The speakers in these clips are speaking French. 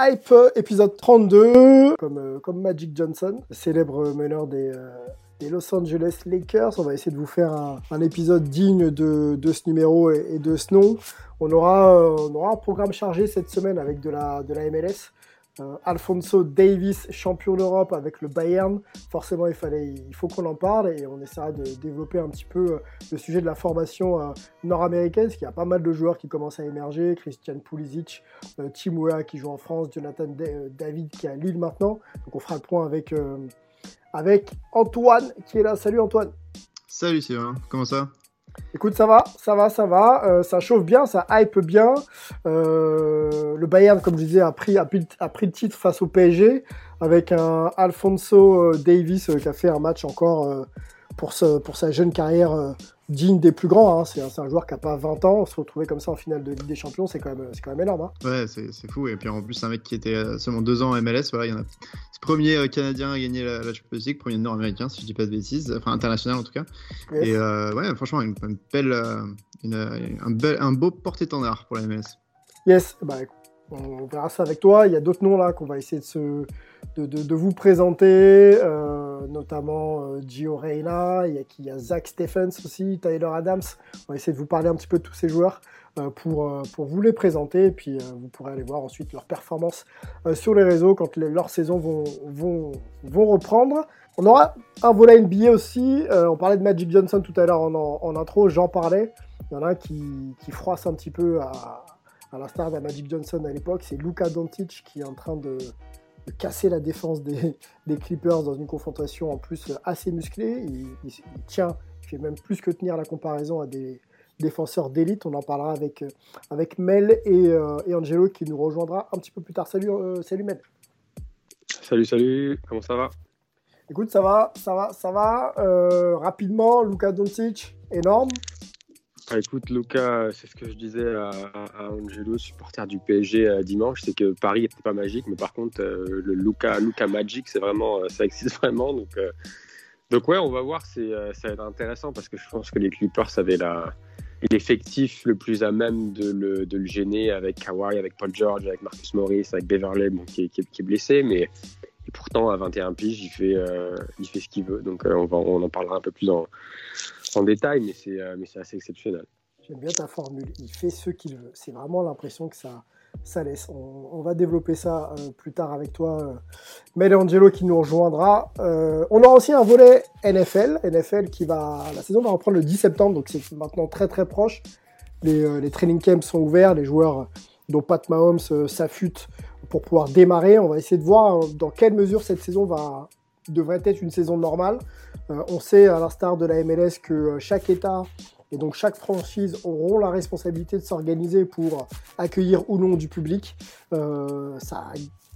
Hype épisode 32, comme, euh, comme Magic Johnson, célèbre meneur des, euh, des Los Angeles Lakers. On va essayer de vous faire un, épisode digne de, ce numéro et, de ce nom. On aura, euh, on aura un programme chargé cette semaine avec de la MLS. Euh, Alfonso Davis, champion d'Europe avec le Bayern. Forcément, il, fallait, il faut qu'on en parle et on essaiera de développer un petit peu euh, le sujet de la formation euh, nord-américaine, parce qu'il y a pas mal de joueurs qui commencent à émerger. Christian Pulisic, euh, qui joue en France, Jonathan Da- David qui est à Lille maintenant. Donc on fera le point avec, avec Antoine qui est là. Salut Antoine. Salut Sylvain, comment ça? Écoute, ça va, ça va, ça va. Euh, ça chauffe bien, ça hype bien. Euh, le Bayern, comme je disais, a pris, a, pris, le titre face au PSG avec un Alfonso euh, Davis qui a fait un match encore pour, sa jeune carrière digne des plus grands. hein. C'est un, joueur qui n'a pas 20 ans. Se retrouver comme ça en finale de Ligue des Champions, c'est quand même, quand même énorme. hein. Ouais, c'est fou. Et puis en plus, c'est un mec qui était euh, seulement deux ans en MLS. Voilà, il y en a. C'est premier euh, Canadien à gagner la, la Champions League, premier Nord-Américain, si je dis pas de bêtises, enfin international en tout cas. Yes. Et euh, ouais, franchement, une, une belle, une, un, bel, un beau porte-étendard pour la MLS. Yes, bah, écoute, on verra ça avec toi. Il y a d'autres noms là qu'on va essayer de, vous présenter, euh, notamment euh, Gio Reyna, il y, a, Zach Stephens aussi, Tyler Adams. On va essayer de vous parler un petit peu de tous ces joueurs euh, pour, euh, pour vous les présenter. Et puis vous pourrez aller voir ensuite leurs performances sur les réseaux quand leurs saisons vont, reprendre. On aura un volet NBA aussi. On parlait de Magic Johnson tout à l'heure en, intro, j'en parlais. Il y en a qui, qui froisse un petit peu à, à l'instar d'un Magic Johnson à l'époque, c'est Luka Doncic qui est en train de, de casser la défense des, des Clippers dans une confrontation en plus assez musclée. Il, il- il tient, il fait même plus que tenir la comparaison à des défenseurs d'élite. On en parlera avec, euh, avec Mel et, euh, et Angelo qui nous rejoindra un petit peu plus tard. Salut, euh, salut Mel. Salut, salut, comment ça va? Écoute, ça va, ça va, ça va. Euh, rapidement, Luka Doncic, énorme. Ah, Écoute, Luca, c'est ce que je disais à, Angelo, supporter du PSG euh, dimanche, c'est que Paris n'était pas magique, mais par contre, euh, le Luca, Luca Magic, c'est vraiment, euh, ça existe vraiment. Donc, donc ouais, on va voir, c'est, ça va être intéressant parce que je pense que les Clippers avaient l'effectif le plus à même de le, de le gêner avec Kawhi, avec Paul George, avec Marcus Morris, avec Beverley, bon, qui, est, blessé, mais et pourtant à 21 piges, il fait, il fait ce qu'il veut. Donc on, va, on en parlera un peu plus en, en détail, mais c'est, euh, mais c'est assez exceptionnel. J'aime bien ta formule. Il fait ce qu'il veut. C'est vraiment l'impression que ça, laisse. On, va développer ça euh, plus tard avec toi, euh, Angelo qui nous rejoindra. Euh, on aura aussi un volet NFL. NFL qui va. La saison va reprendre le 10 septembre, donc c'est maintenant très très proche. Les, les training camps sont ouverts. Les joueurs, dont Pat Mahomes, s'affûtent pour pouvoir démarrer. On va essayer de voir dans quelle mesure cette saison va devrait être une saison normale. Euh, on sait, à l'instar de la MLS, que euh, chaque État et donc chaque franchise auront la responsabilité de s'organiser pour accueillir ou non du public. Euh, ça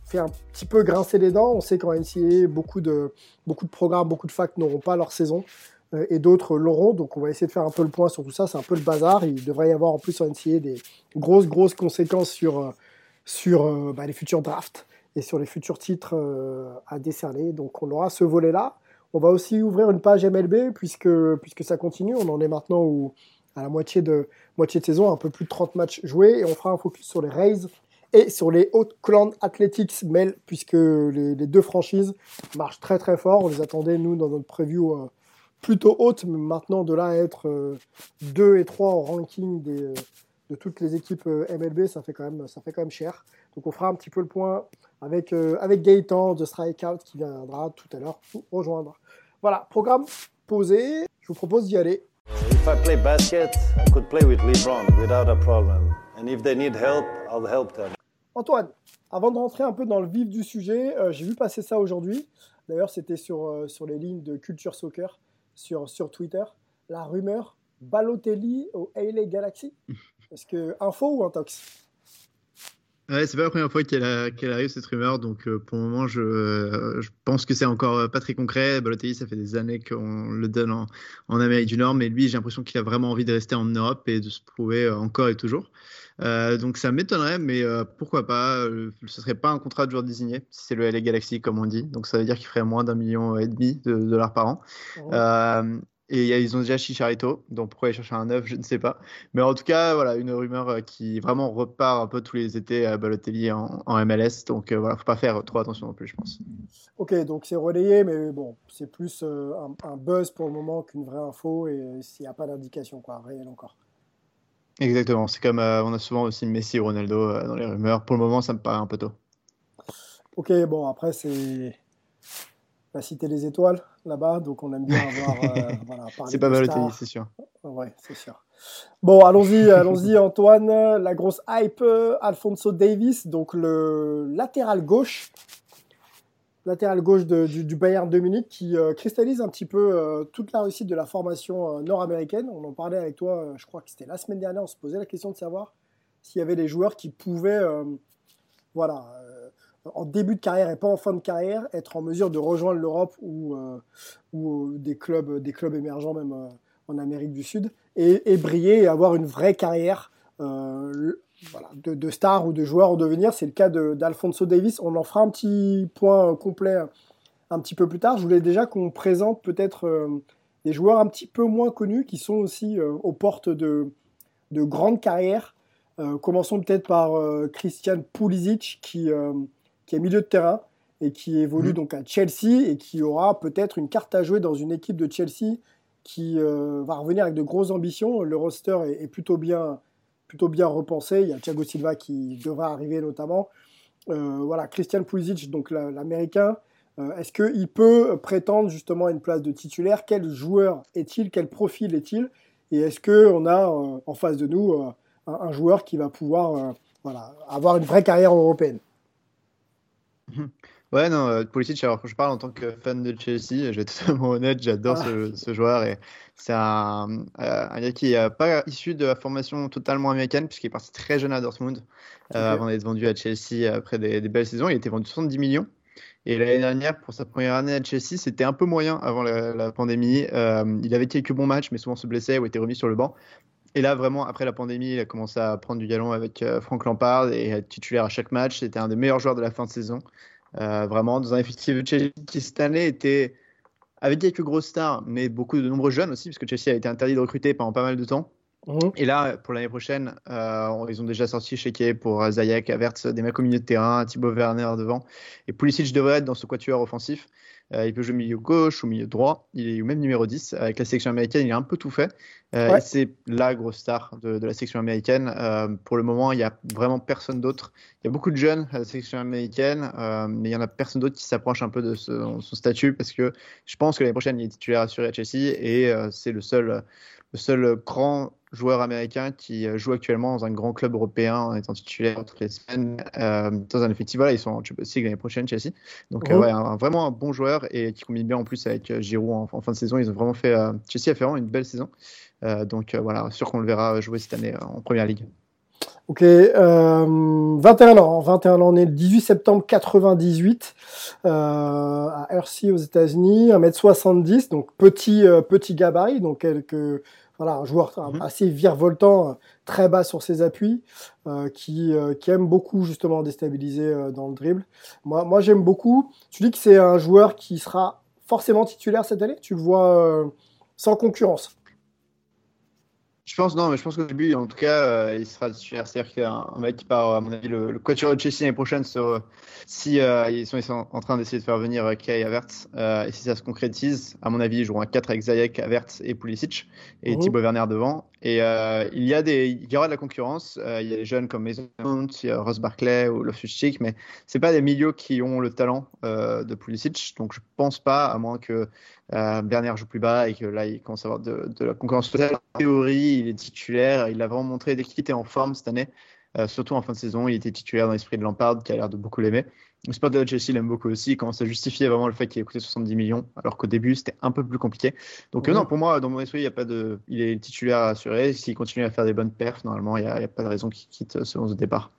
fait un petit peu grincer les dents. On sait qu'en NCAA, beaucoup de, beaucoup de programmes, beaucoup de facs n'auront pas leur saison et d'autres l'auront. Donc on va essayer de faire un peu le point sur tout ça. C'est un peu le bazar. Il devrait y avoir en plus en NCAA des grosses, grosses conséquences sur, sur bah, les futurs drafts et sur les futurs titres à décerner. Donc on aura ce volet-là. On va aussi ouvrir une page MLB puisque, puisque ça continue. On en est maintenant à la moitié de, moitié de saison, un peu plus de 30 matchs joués. Et on fera un focus sur les Rays et sur les Oakland Athletics Mel, puisque les, deux franchises marchent très très fort. On les attendait, nous, dans notre preview euh, plutôt haute, mais maintenant de là à être 2 et 3 au ranking euh, de toutes les équipes euh, MLB, ça fait, quand même, ça fait quand même cher. Donc on fera un petit peu le point avec, euh, avec Gaëtan de Strikeout qui viendra tout à l'heure nous rejoindre. Voilà, programme posé. Je vous propose d'y aller. If I play basket, I could play with LeBron without a problem. And if they need help, I'll help them. Antoine, avant de rentrer un peu dans le vif du sujet, euh, j'ai vu passer ça aujourd'hui. D'ailleurs, c'était sur, euh, sur les lignes de Culture Soccer sur, sur Twitter. La rumeur Balotelli au LA Galaxy. Est-ce que info ou intox? Ouais, c'est pas la première fois qu'elle arrive cette rumeur, donc euh, pour le moment, je, euh, je pense que c'est encore euh, pas très concret. Balotelli, ça fait des années qu'on le donne en, en, Amérique du Nord, mais lui, j'ai l'impression qu'il a vraiment envie de rester en Europe et de se prouver encore et toujours. donc ça m'étonnerait, mais pourquoi pas Ce serait pas un contrat de joueur désigné, si c'est le LA Galaxy comme on dit, donc ça veut dire qu'il ferait moins d'un million et demi de dollars par an. Oh. Et ils ont déjà Chicharito, donc pourquoi ils cherchent un neuf, je ne sais pas. Mais en tout cas, voilà, une rumeur euh, qui vraiment repart un peu tous les étés à Balotelli en, MLS. Donc euh, voilà, faut pas faire trop attention non plus, je pense. Ok, donc c'est relayé, mais bon, c'est plus euh, un, buzz pour le moment qu'une vraie info et s'il n'y a pas d'indication quoi, réelle encore. Exactement, c'est comme on a souvent aussi Messi ou Ronaldo dans les rumeurs. Pour le moment, ça me paraît un peu tôt. Ok, bon, après, c'est la cité des étoiles là-bas, donc on aime bien avoir. Euh, voilà, c'est pas mal tennis, c'est sûr. Ouais, c'est sûr. Bon, allons-y, allons-y, Antoine. La grosse hype, euh, Alfonso Davis, donc le latéral gauche, latéral gauche du, Bayern de Munich, qui euh, cristallise un petit peu toute la réussite de la formation nord-américaine. On en parlait avec toi, je crois que c'était la semaine dernière. On se posait la question de savoir s'il y avait des joueurs qui pouvaient, voilà en début de carrière et pas en fin de carrière, être en mesure de rejoindre l'Europe ou, euh, ou euh, des, clubs, des clubs émergents même euh, en Amérique du Sud et, briller et avoir une vraie carrière voilà, de, de, star ou de joueur en devenir. C'est le cas d'Alfonso Davis. On en fera un petit point complet un petit peu plus tard. Je voulais déjà qu'on présente peut-être des joueurs un petit peu moins connus qui sont aussi aux portes de, de grandes carrières. commençons peut-être par Christian Pulisic qui qui est milieu de terrain et qui évolue mhm. donc à Chelsea et qui aura peut-être une carte à jouer dans une équipe de Chelsea qui euh, va revenir avec de grosses ambitions. Le roster est, plutôt, bien, plutôt bien repensé. Il y a Thiago Silva qui devra arriver notamment. Euh, voilà, Christian Pulisic, donc l'américain, euh, est-ce qu'il peut prétendre justement à une place de titulaire? Quel joueur est-il? Quel profil est-il? Et est-ce qu'on a en face de nous un, un, joueur qui va pouvoir voilà, avoir une vraie carrière européenne? Ouais, non, euh, Pulisic, alors je parle en tant que fan de Chelsea, je vais être totalement honnête, j'adore ce, ah. joueur et c'est un, euh, un, gars qui n'est pas issu de la formation totalement américaine puisqu'il est parti très jeune à Dortmund euh, avant d'être vendu à Chelsea après des, belles saisons. Il était vendu 70 millions et l'année dernière, pour sa première année à Chelsea, c'était un peu moyen avant la, pandémie. il avait quelques bons matchs mais souvent se blessait ou était remis sur le banc. Et là, vraiment, après la pandémie, il a commencé à prendre du galon avec Frank Lampard et être titulaire à chaque match. C'était un des meilleurs joueurs de la fin de saison. Euh, vraiment, dans un effectif de Chelsea qui cette année était avec quelques grosses stars, mais beaucoup de nombreux jeunes aussi, parce que Chelsea a été interdit de recruter pendant pas mal de temps. Mhm. Et là, pour l'année prochaine, euh, ils ont déjà sorti Sheke pour Zayek, Avertz, des mecs au milieu de terrain, Thibaut Werner devant. Et Pulisic devrait être dans ce quatuor offensif. Euh, il peut jouer milieu gauche ou milieu droit. Il est même numéro 10. Avec la sélection américaine, il a un peu tout fait. Euh, c'est la grosse star de, la section américaine. Euh, pour le moment, il n'y a vraiment personne d'autre. Il y a beaucoup de jeunes à la section américaine, mais il n'y en a personne d'autre qui s'approche un peu de son statut parce que je pense que l'année prochaine, il est titulaire assuré à Chelsea et c'est le seul, le seul grand joueur américain qui euh, joue actuellement dans un grand club européen en étant titulaire toutes les semaines euh, dans un effectif. Voilà, ils sont en Champions League l'année prochaine, Chelsea. Donc, euh, ouais, vraiment un bon joueur et qui combine bien en plus avec Giroud en, fin de saison. Ils ont vraiment fait. Chelsea a fait vraiment une belle saison. donc, voilà, sûr qu'on le verra jouer cette année en première ligue. Ok, 21 ans, 21 ans, né le 18 septembre 98 à Hershey aux États-Unis, 1m70, donc petit, petit gabarit, donc quelques voilà, un joueur mhm. assez virevoltant, euh, très bas sur ses appuis, euh, qui, euh, qui, aime beaucoup justement déstabiliser dans le dribble. Moi, moi j'aime beaucoup. Tu dis que c'est un joueur qui sera forcément titulaire cette année? Tu le vois sans concurrence? Je pense non, mais je pense qu'au début, en tout cas, il sera titulaire. C'est-à-dire qu'un mec qui part, à mon avis, le, le coach de Chelsea l'année prochaine, sur, si ils, sont, ils, sont, en train d'essayer de faire venir Kai Havertz, et si ça se concrétise, à mon avis, ils joueront à 4 avec Zayek, Havertz et Pulisic et mmh. Thibaut Werner devant. Et euh, il, y a des, il y aura de la concurrence. Euh, il y a des jeunes comme Mason il y a Ross Barkley ou Loftus Cheek, mais c'est pas des milieux qui ont le talent euh, de Pulisic. Donc je pense pas, à moins que euh, Bernard joue plus bas et que là il commence à avoir de, de la concurrence totale. En théorie, il est titulaire. Il l'a vraiment montré dès qu'il était en forme cette année. Euh, surtout en fin de saison, il était titulaire dans l'esprit de Lampard, qui a l'air de beaucoup l'aimer. Le sport de Chelsea l'aime beaucoup aussi. Il commence à justifier vraiment le fait qu'il ait coûté 70 millions, alors qu'au début c'était un peu plus compliqué. Donc euh, non, pour moi, dans mon esprit, il y a pas de, il est titulaire assuré. S'il continue à faire des bonnes perfs, normalement, il n'y a, pas de raison qu'il quitte euh, ce départ.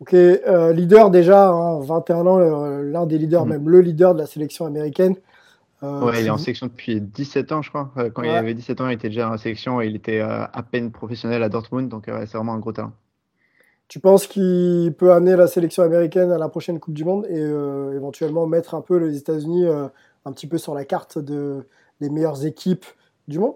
Ok, euh, leader déjà, hein, 21 ans, l'un des leaders, Mhm. même le leader de la sélection américaine. Euh, Ouais, il est en sélection depuis 17 ans, je crois. Quand il avait 17 ans, il était déjà en sélection et il était euh, à peine professionnel à Dortmund. Donc euh, c'est vraiment un gros talent. Tu penses qu'il peut amener la sélection américaine à la prochaine Coupe du Monde et euh, éventuellement mettre un peu les États-Unis euh, un petit peu sur la carte de, des meilleures équipes du monde?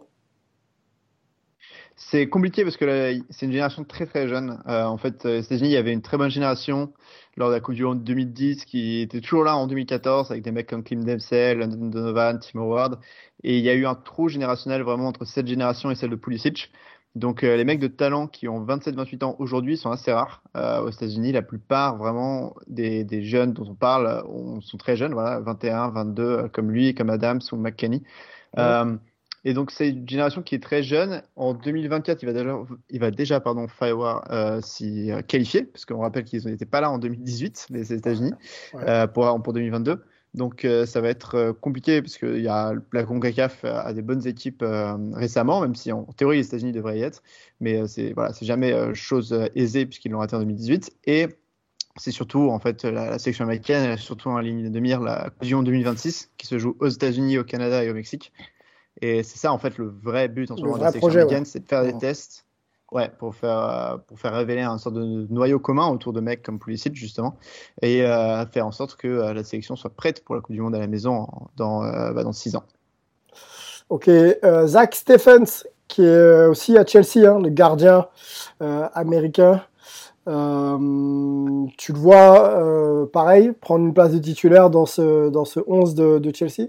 C'est compliqué parce que c'est une génération très très jeune. Euh, en fait, aux États-Unis, il y avait une très bonne génération lors de la Coupe du Monde 2010 qui était toujours là en 2014 avec des mecs comme Kim Dempsey, London Donovan, Tim Howard. Et il y a eu un trou générationnel vraiment entre cette génération et celle de Pulisic. Donc euh, les mecs de talent qui ont 27-28 ans aujourd'hui sont assez rares euh, aux États-Unis. La plupart vraiment des, des jeunes dont on parle euh, on- sont très jeunes, voilà, 21, 22 euh, comme lui, comme Adams ou McKennie. Euh, et donc c'est une génération qui est très jeune. En 2024, il va déjà, il va déjà pardon, falloir s'y qualifier, parce qu'on rappelle qu'ils n'étaient pas là en 2018, les États-Unis, Ouais. pour, pour 2022. Donc euh, ça va être euh, compliqué, parce que y a, la CONCACAF a a des bonnes équipes euh, récemment, même si en, théorie les États-Unis devraient y être. Mais euh, c'est voilà, c'est jamais euh, chose euh, aisée, puisqu'ils l'ont raté en 2018. Et c'est surtout, en fait, la, la sélection américaine, elle a surtout en ligne de mire la Monde 2026, qui se joue aux États-Unis, au Canada et au Mexique. Et c'est ça, en fait, le vrai but en ce moment de la projet, américaine, ouais. c'est de faire des tests ouais, pour, faire, euh, pour faire révéler un sorte de noyau commun autour de mecs comme Pulisic, justement, et euh, faire en sorte que euh, la sélection soit prête pour la Coupe du Monde à la maison dans, euh, bah, dans six ans. Ok, Zach Stephens, qui est aussi à Chelsea, hein, le gardien américain. Tu le vois, pareil, prendre une place de titulaire dans ce, dans ce 11 de, de Chelsea?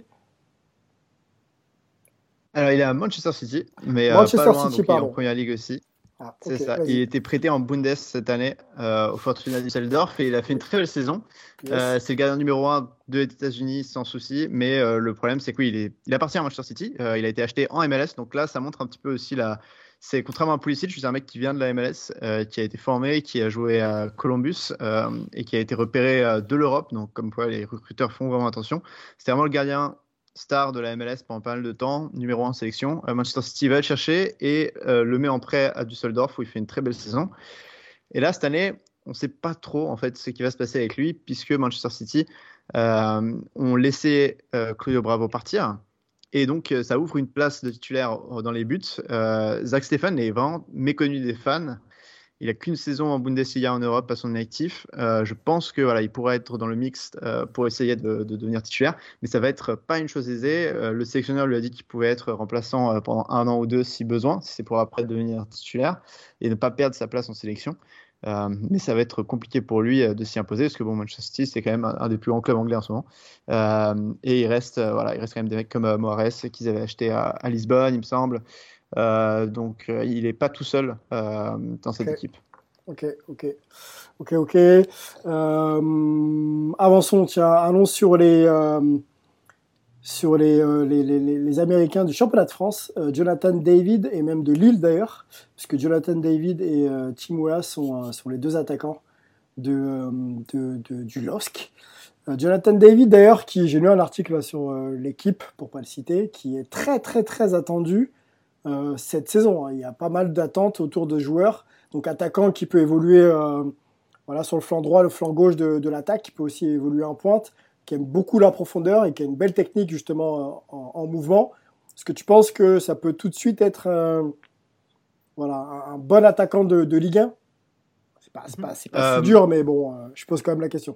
Alors, il est à Manchester City, mais Manchester pas loin, City, donc il est en. Première Ligue aussi. Ah, C'est ça. Il était prêté en Bundes cette année euh, au Fortuna Düsseldorf et il a fait une très belle saison. Yes. Euh, c'est le gardien numéro 1 des États-Unis sans souci, mais euh, le problème c'est qu'il est, il appartient à Manchester City. Il a été acheté en MLS, donc là ça montre un petit peu aussi la. C'est contrairement à Pulisic, c'est un mec qui vient de la MLS, qui a été formé, qui a joué à Columbus et qui a été repéré de l'Europe. Donc comme quoi les recruteurs font vraiment attention. C'était vraiment le gardien star de la MLS pendant pas mal de temps, numéro 1 sélection. Euh, Manchester City va le chercher et euh, le met en prêt à Düsseldorf où il fait une très belle saison. Et là, cette année, on ne sait pas trop en fait ce qui va se passer avec lui puisque Manchester City euh, ont laissé Claudio Bravo partir. Et donc, ça ouvre une place de titulaire dans les buts. Zach Stephen est vraiment méconnu des fans. Il a qu'une saison en Bundesliga en Europe à son actif. Euh, je pense que voilà, il pourrait être dans le mix euh, pour essayer de, de devenir titulaire, mais ça va être pas une chose aisée. Euh, le sélectionneur lui a dit qu'il pouvait être remplaçant pendant un an ou deux si besoin, si c'est pour après devenir titulaire et ne pas perdre sa place en sélection. Mais ça va être compliqué pour lui de s'y imposer parce que bon, Manchester City c'est quand même un, des plus grands clubs anglais en ce moment. Et il reste, voilà, il reste quand même des mecs comme Moraes qu'ils avaient acheté à, à Lisbonne, il me semble. Euh, donc euh, il n'est pas tout seul euh, dans cette équipe. Ok, ok, ok, ok. Avançons, tiens, allons sur les, sur les, euh, les, les, les- Américains du championnat de France, euh, Jonathan David et même de Lille d'ailleurs, puisque Jonathan David et euh, Tim Weah sont, sont les deux attaquants de, de, de- du LOSC. Jonathan David d'ailleurs, qui j'ai lu un article là, sur l'équipe, pour pas le citer, qui est très très très attendu euh, cette saison. hein. Il y a pas mal d'attentes autour de joueurs. Donc attaquant qui peut évoluer euh, voilà, sur le flanc droit, le flanc gauche de, de l'attaque, qui peut aussi évoluer en pointe, qui aime beaucoup la profondeur et qui a une belle technique justement euh, en, en mouvement. Est-ce que tu penses que ça peut tout de suite être un, voilà, un, un bon attaquant de, de Ligue 1 C'est pas, pas, pas Euh, si dur, mais bon, euh, je pose quand même la question.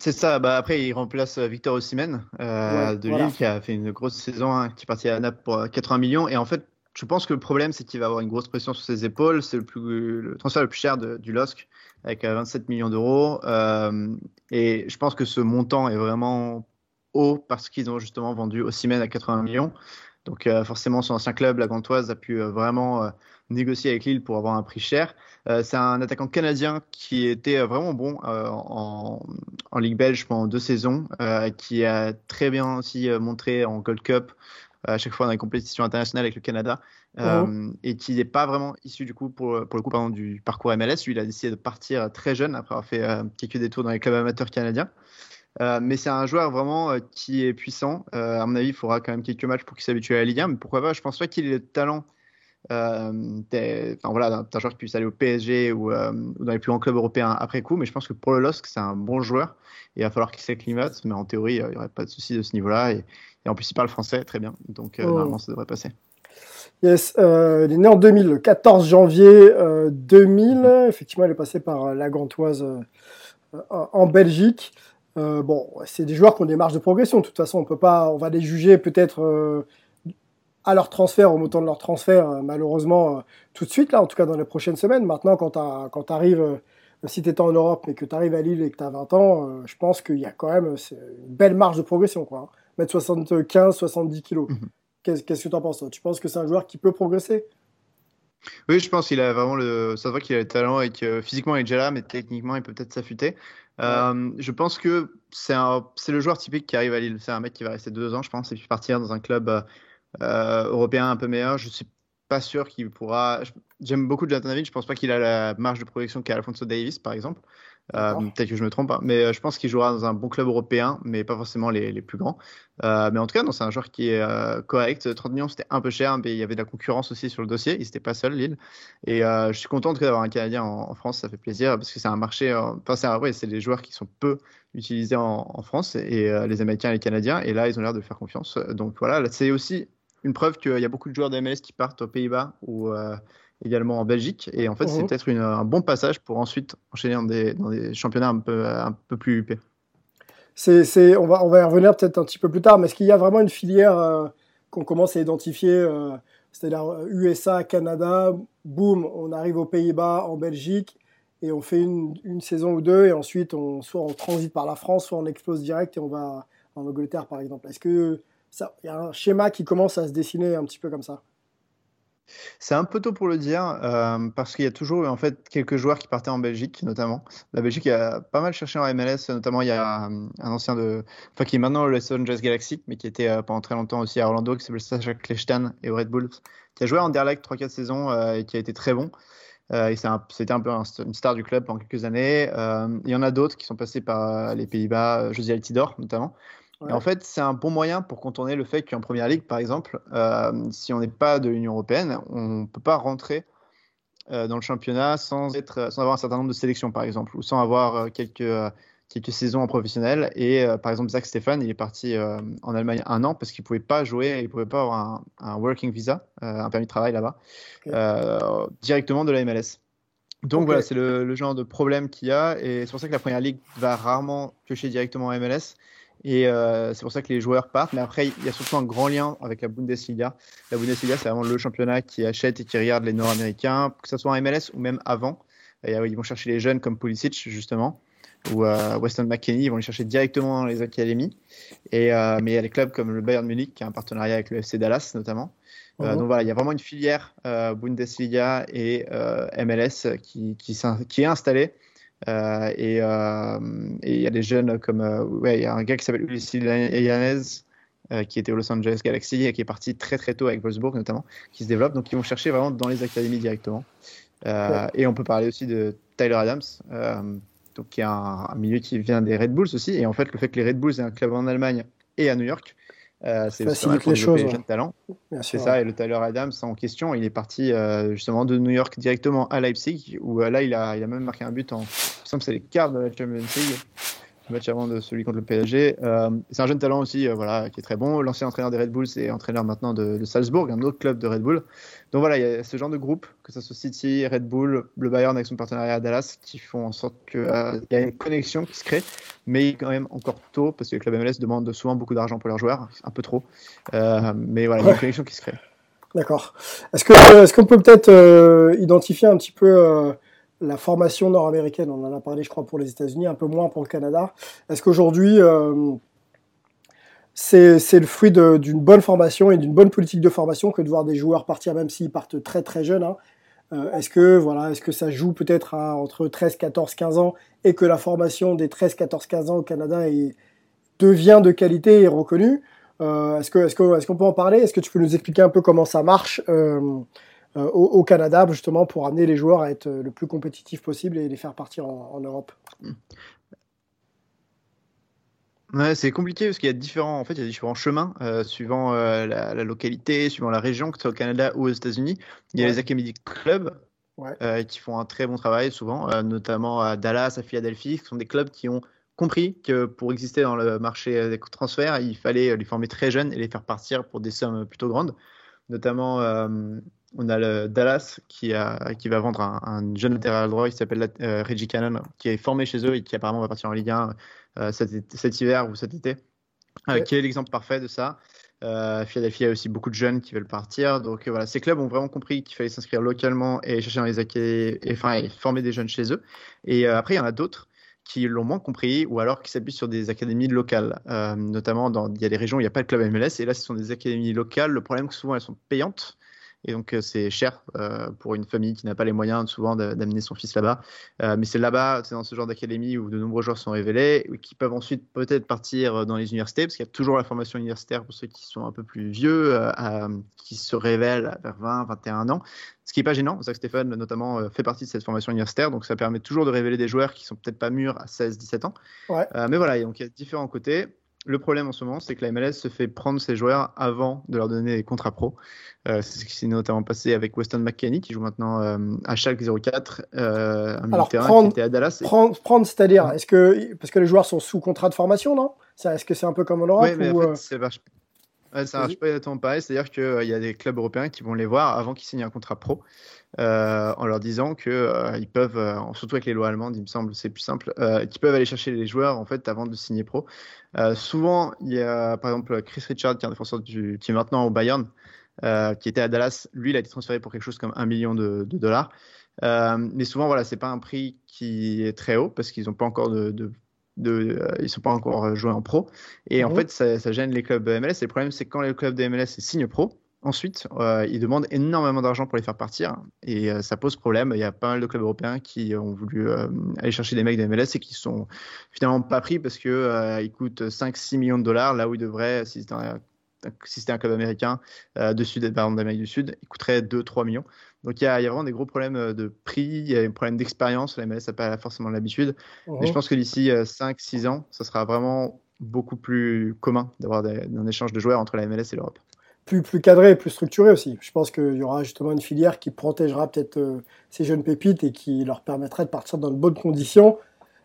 C'est ça, bah après il remplace euh, Victor Osimhen euh, Ouais, de voilà. Lille qui a fait une grosse saison, hein, qui est parti à Naples pour euh, 80 millions. Et en fait, je pense que le problème c'est qu'il va avoir une grosse pression sur ses épaules. C'est le, plus, le transfert le plus cher de- du LOSC avec euh, 27 millions d'euros. Euh, et je pense que ce montant est vraiment haut parce qu'ils ont justement vendu Osimhen à 80 millions. Donc forcément, son ancien club, la Gantoise, a pu vraiment négocier avec Lille pour avoir un prix cher. c'est un attaquant canadien qui était vraiment bon en, en, Ligue belge pendant deux saisons, qui a très bien aussi montré en Gold Cup à chaque fois dans les compétitions internationales avec le Canada. Euh, et qui n'est pas vraiment issu du coup pour, pour le coup pardon, du parcours MLS. Lui, il a décidé de partir très jeune après avoir fait euh, quelques détours dans les clubs amateurs canadiens. Euh, mais c'est un joueur vraiment qui est puissant. à mon avis, il faudra quand même quelques matchs pour qu'il s'habitue à la Ligue 1. Mais pourquoi pas Je pense pas qu'il ait le talent. Enfin voilà, d'un joueur qui puisse aller au PSG ou, dans les plus grands clubs européens après coup. Mais je pense que pour le LOSC, c'est un bon joueur. Et il va falloir qu'il s'acclimate. Mais en théorie, il n'y aurait pas de souci de ce niveau-là. Et, et, en plus, il parle français très bien. Donc normalement, ça devrait passer. Yes, euh, il est né en 2000, le 14 janvier 2000. Euh, Effectivement, il est passé par euh, la Gantoise en Belgique. bon, c'est des joueurs qui ont des marges de progression. De toute façon, on peut pas, on va les juger peut-être à leur transfert, au montant de leur transfert, malheureusement, tout de suite, là, en tout cas dans les prochaines semaines. Maintenant, quand tu arrives, si tu étais en Europe, mais que tu arrives à Lille et que tu as 20 ans, je pense qu'il y a quand même une belle marge de progression. Quoi, hein. Mettre 75, 70 kilos. Mhm. Qu'est-ce que tu en penses Tu penses que c'est un joueur qui peut progresser? Oui, je pense qu'il a vraiment le. Ça voit qu'il a le talent et que physiquement il est déjà là, mais techniquement il peut peut-être s'affûter. Euh, je pense que c'est un... le joueur typique qui arrive à Lille. C'est un mec qui va rester deux ans, je pense, et puis partir dans un club euh, européen un peu meilleur. Je suis pas sûr qu'il pourra. J'aime beaucoup Jonathan Je pense pas qu'il a la marge de projection qu'a Alfonso Davis, par exemple. Euh, peut-être que je me trompe, hein. mais euh, je pense qu'il jouera dans un bon club européen, mais pas forcément les, les plus grands. Euh, mais en tout cas, c'est un joueur qui est correct. 30 millions, c'était un peu cher, mais il y avait de la concurrence aussi sur le dossier. Il n'était pas seul, Lille. Et je suis content d'avoir un Canadien en, France, ça fait plaisir, parce que c'est un marché. Enfin, c'est ouais, des joueurs qui sont peu utilisés en, en France, et les Américains et les Canadiens, et là, ils ont l'air de faire confiance. Donc voilà, c'est aussi une preuve qu'il y a beaucoup de joueurs d'MLS qui partent aux Pays-Bas ou également en Belgique. Et en fait, c'est mhm. peut-être un bon passage pour ensuite enchaîner dans des, dans des championnats un peu, un peu plus huppés. C'est, on, va, on va y revenir peut-être un petit peu plus tard, mais est-ce qu'il y a vraiment une filière euh, qu'on commence à identifier euh, C'est-à-dire USA, euh, Canada, boum, on arrive aux Pays-Bas, en Belgique, et on fait une, une, saison ou deux, et ensuite, on, soit on transite par la France, soit on explose direct et on va en Angleterre, par exemple. Est-ce qu'il y a un schéma qui commence à se dessiner un petit peu comme ça c'est un peu tôt pour le dire, euh, parce qu'il y a toujours en fait quelques joueurs qui partaient en Belgique, notamment. La Belgique a pas mal cherché en MLS, notamment il y a euh, un ancien de, enfin qui est maintenant le Los Angeles Galaxy, mais qui était euh, pendant très longtemps aussi à Orlando, qui s'appelle Sacha Kleshtan et au Red Bull, qui a joué en Anderlecht 3-4 saisons et qui a été très bon. et c'était un, peu une star du club pendant quelques années. il y en a d'autres qui sont passés par les Pays-Bas, José Altidor notamment. Et en fait, c'est un bon moyen pour contourner le fait qu'en première ligue, par exemple, euh, si on n'est pas de l'Union européenne, on ne peut pas rentrer euh, dans le championnat sans, être, sans avoir un certain nombre de sélections, par exemple, ou sans avoir euh, quelques, quelques saisons en professionnel. Et par exemple, Zach Stéphane, il est parti en Allemagne un an parce qu'il ne pouvait pas jouer, il ne pouvait pas avoir un, working visa, un permis de travail là-bas, directement de la MLS. Donc voilà, c'est le, le, genre de problème qu'il y a. Et c'est pour ça que la première ligue va rarement piocher directement en MLS. Et euh, c'est pour ça que les joueurs partent. Mais après, il y a surtout un grand lien avec la Bundesliga. La Bundesliga, c'est vraiment le championnat qui achète et qui regarde les Nord-Américains, que ce soit en MLS ou même avant. Et, ils vont chercher les jeunes comme Pulisic, justement, ou euh, Weston McKennie. Ils vont les chercher directement dans les académies. Et, euh, mais il y a les clubs comme le Bayern Munich, qui a un partenariat avec le FC Dallas, notamment. Euh, mhm. donc voilà, il y a vraiment une filière Bundesliga et MLS qui, qui, qui est installée. Euh, euh, et il y a des jeunes comme. Euh, ouais, il y a un gars qui s'appelle Ulysse Yanez. qui était au Los Angeles Galaxy et qui est parti très très tôt avec Wolfsburg notamment, qui se développe. Donc ils vont chercher vraiment dans les académies directement. Et on peut parler aussi de Tyler Adams, donc qui est un, un, milieu qui vient des Red Bulls aussi. Et en fait, le fait que les Red Bulls aient un club en Allemagne et à New York, euh, c'est les choses. jeunes talents. C'est ça, et le Tyler Adams en question, il est parti euh, justement de New York directement à Leipzig, où euh, là il a, il a même marqué un but en. Il me semble que c'est les quarts de la Champions League match avant de celui contre le PSG. Euh, c'est un jeune talent aussi, euh, voilà, qui est très bon. L'ancien entraîneur des Red Bulls c'est entraîneur maintenant de, Salzbourg, un autre club de Red Bull. Donc voilà, il y a ce genre de groupe, que ce soit City, Red Bull, le Bayern avec son partenariat à Dallas, qui font en sorte qu'il euh, y a une connexion qui se crée, mais quand même encore tôt, parce que les clubs MLS demandent souvent beaucoup d'argent pour leurs joueurs, un peu trop. mais voilà, il y a une connexion qui se crée. D'accord. Est-ce qu'on est qu'on peut peut-être identifier un petit peu la formation nord-américaine, on en a parlé je crois pour les États-Unis, un peu moins pour le Canada. Est-ce qu'aujourd'hui, euh, c'est le fruit d'une bonne formation et d'une bonne politique de formation que de voir des joueurs partir, même s'ils partent très très jeunes. Hein. Euh, est-ce que voilà, est-ce que ça joue peut-être entre 13, 14, 15 ans et que la formation des 13, 14, 15 ans au Canada devient de qualité et reconnue? Euh, Est-ce qu'on est est peut en parler? Est-ce que tu peux nous expliquer un peu comment ça marche euh, au, Canada justement pour amener les joueurs à être le plus compétitifs possible et les faire partir en, en Europe Ouais, c'est compliqué parce qu'il y a différents, en fait, il y a différents chemins euh, suivant euh, la, localité, suivant la région, que ce soit au Canada ou aux États-Unis. Il y a les Academy Clubs euh, qui font un très bon travail souvent, notamment à Dallas, à Philadelphie, qui sont des clubs qui ont compris que pour exister dans le marché des transferts, il fallait les former très jeunes et les faire partir pour des sommes plutôt grandes. Notamment, on a le Dallas qui, a, qui va vendre un, jeune latéral droit qui s'appelle Reggie Cannon, qui est formé chez eux et qui apparemment va partir en Ligue 1 euh, cet, hiver ou cet été, euh, qui est l'exemple parfait de ça? Euh, Philadelphie a aussi beaucoup de jeunes qui veulent partir. Donc voilà, ces clubs ont vraiment compris qu'il fallait s'inscrire localement et chercher dans les et, enfin, former des jeunes chez eux. Et après, il y en a d'autres qui l'ont moins compris ou alors qui s'appuient sur des académies locales. notamment, dans, il y a des régions où il n'y a pas de club MLS et là, ce sont des académies locales. Le problème, c'est que souvent, elles sont payantes. Et donc, euh, c'est cher euh, pour une famille qui n'a pas les moyens souvent d'amener son fils là-bas. Euh, mais c'est là-bas, c'est dans ce genre d'académie où de nombreux joueurs sont révélés, qui peuvent ensuite peut-être partir dans les universités, parce qu'il y a toujours la formation universitaire pour ceux qui sont un peu plus vieux, qui se révèlent vers 20, 21 ans. Ce qui n'est pas gênant, c'est que Stéphane, notamment, fait partie de cette formation universitaire, donc ça permet toujours de révéler des joueurs qui sont peut-être pas mûrs à 16, 17 ans. Ouais. mais voilà, donc il y a différents côtés. Le problème en ce moment, c'est que la MLS se fait prendre ses joueurs avant de leur donner des contrats pro. Euh, c'est ce qui s'est notamment passé avec Weston McKenney, qui joue maintenant euh, à Schalke 04, euh, un Alors, prendre, qui était à Dallas. Prendre, c'est-à-dire, est-ce que parce que les joueurs sont sous contrat de formation, non? Est-ce que c'est un peu comme en Europe Oui, mais en fait, ça marche pas exactement pareil. C'est-à-dire qu'il y a des clubs européens qui vont les voir avant qu'ils signent un contrat pro. Euh, en leur disant que euh, ils peuvent, euh, surtout avec les lois allemandes, il me semble, c'est plus simple, qu'ils peuvent aller chercher les joueurs en fait avant de signer pro. souvent, il y a par exemple Chris Richard, qui est un défenseur du, qui est maintenant au Bayern, qui était à Dallas. Lui, il a été transféré pour quelque chose comme un million de, dollars. mais souvent, voilà, c'est pas un prix qui est très haut parce qu'ils n'ont pas encore de, de ils sont pas encore joués en pro. Et en mhm. fait, ça, ça, gêne les clubs MLS. Et le problème, c'est quand les clubs de MLS signent pro, Ensuite, euh, ils demandent énormément d'argent pour les faire partir et euh, ça pose problème. Il y a pas mal de clubs européens qui ont voulu euh, aller chercher des mecs de MLS et qui sont finalement pas pris parce que ils coûtent 5-6 millions de dollars là où ils devraient, si c'était un, si un, club américain de Sud, par d'Amérique du Sud, ils coûteraient 2-3 millions. Donc il y, a, il y, a, vraiment des gros problèmes de prix, il y a un problème d'expérience. La MLS n'a pas forcément l'habitude. Mais je pense que d'ici 5-6 ans, ça sera vraiment beaucoup plus commun d'avoir un échange de joueurs entre la MLS et l'Europe plus, plus cadré et plus structuré aussi. Je pense qu'il y aura justement une filière qui protégera peut-être euh, ces jeunes pépites et qui leur permettrait de partir dans de bonnes conditions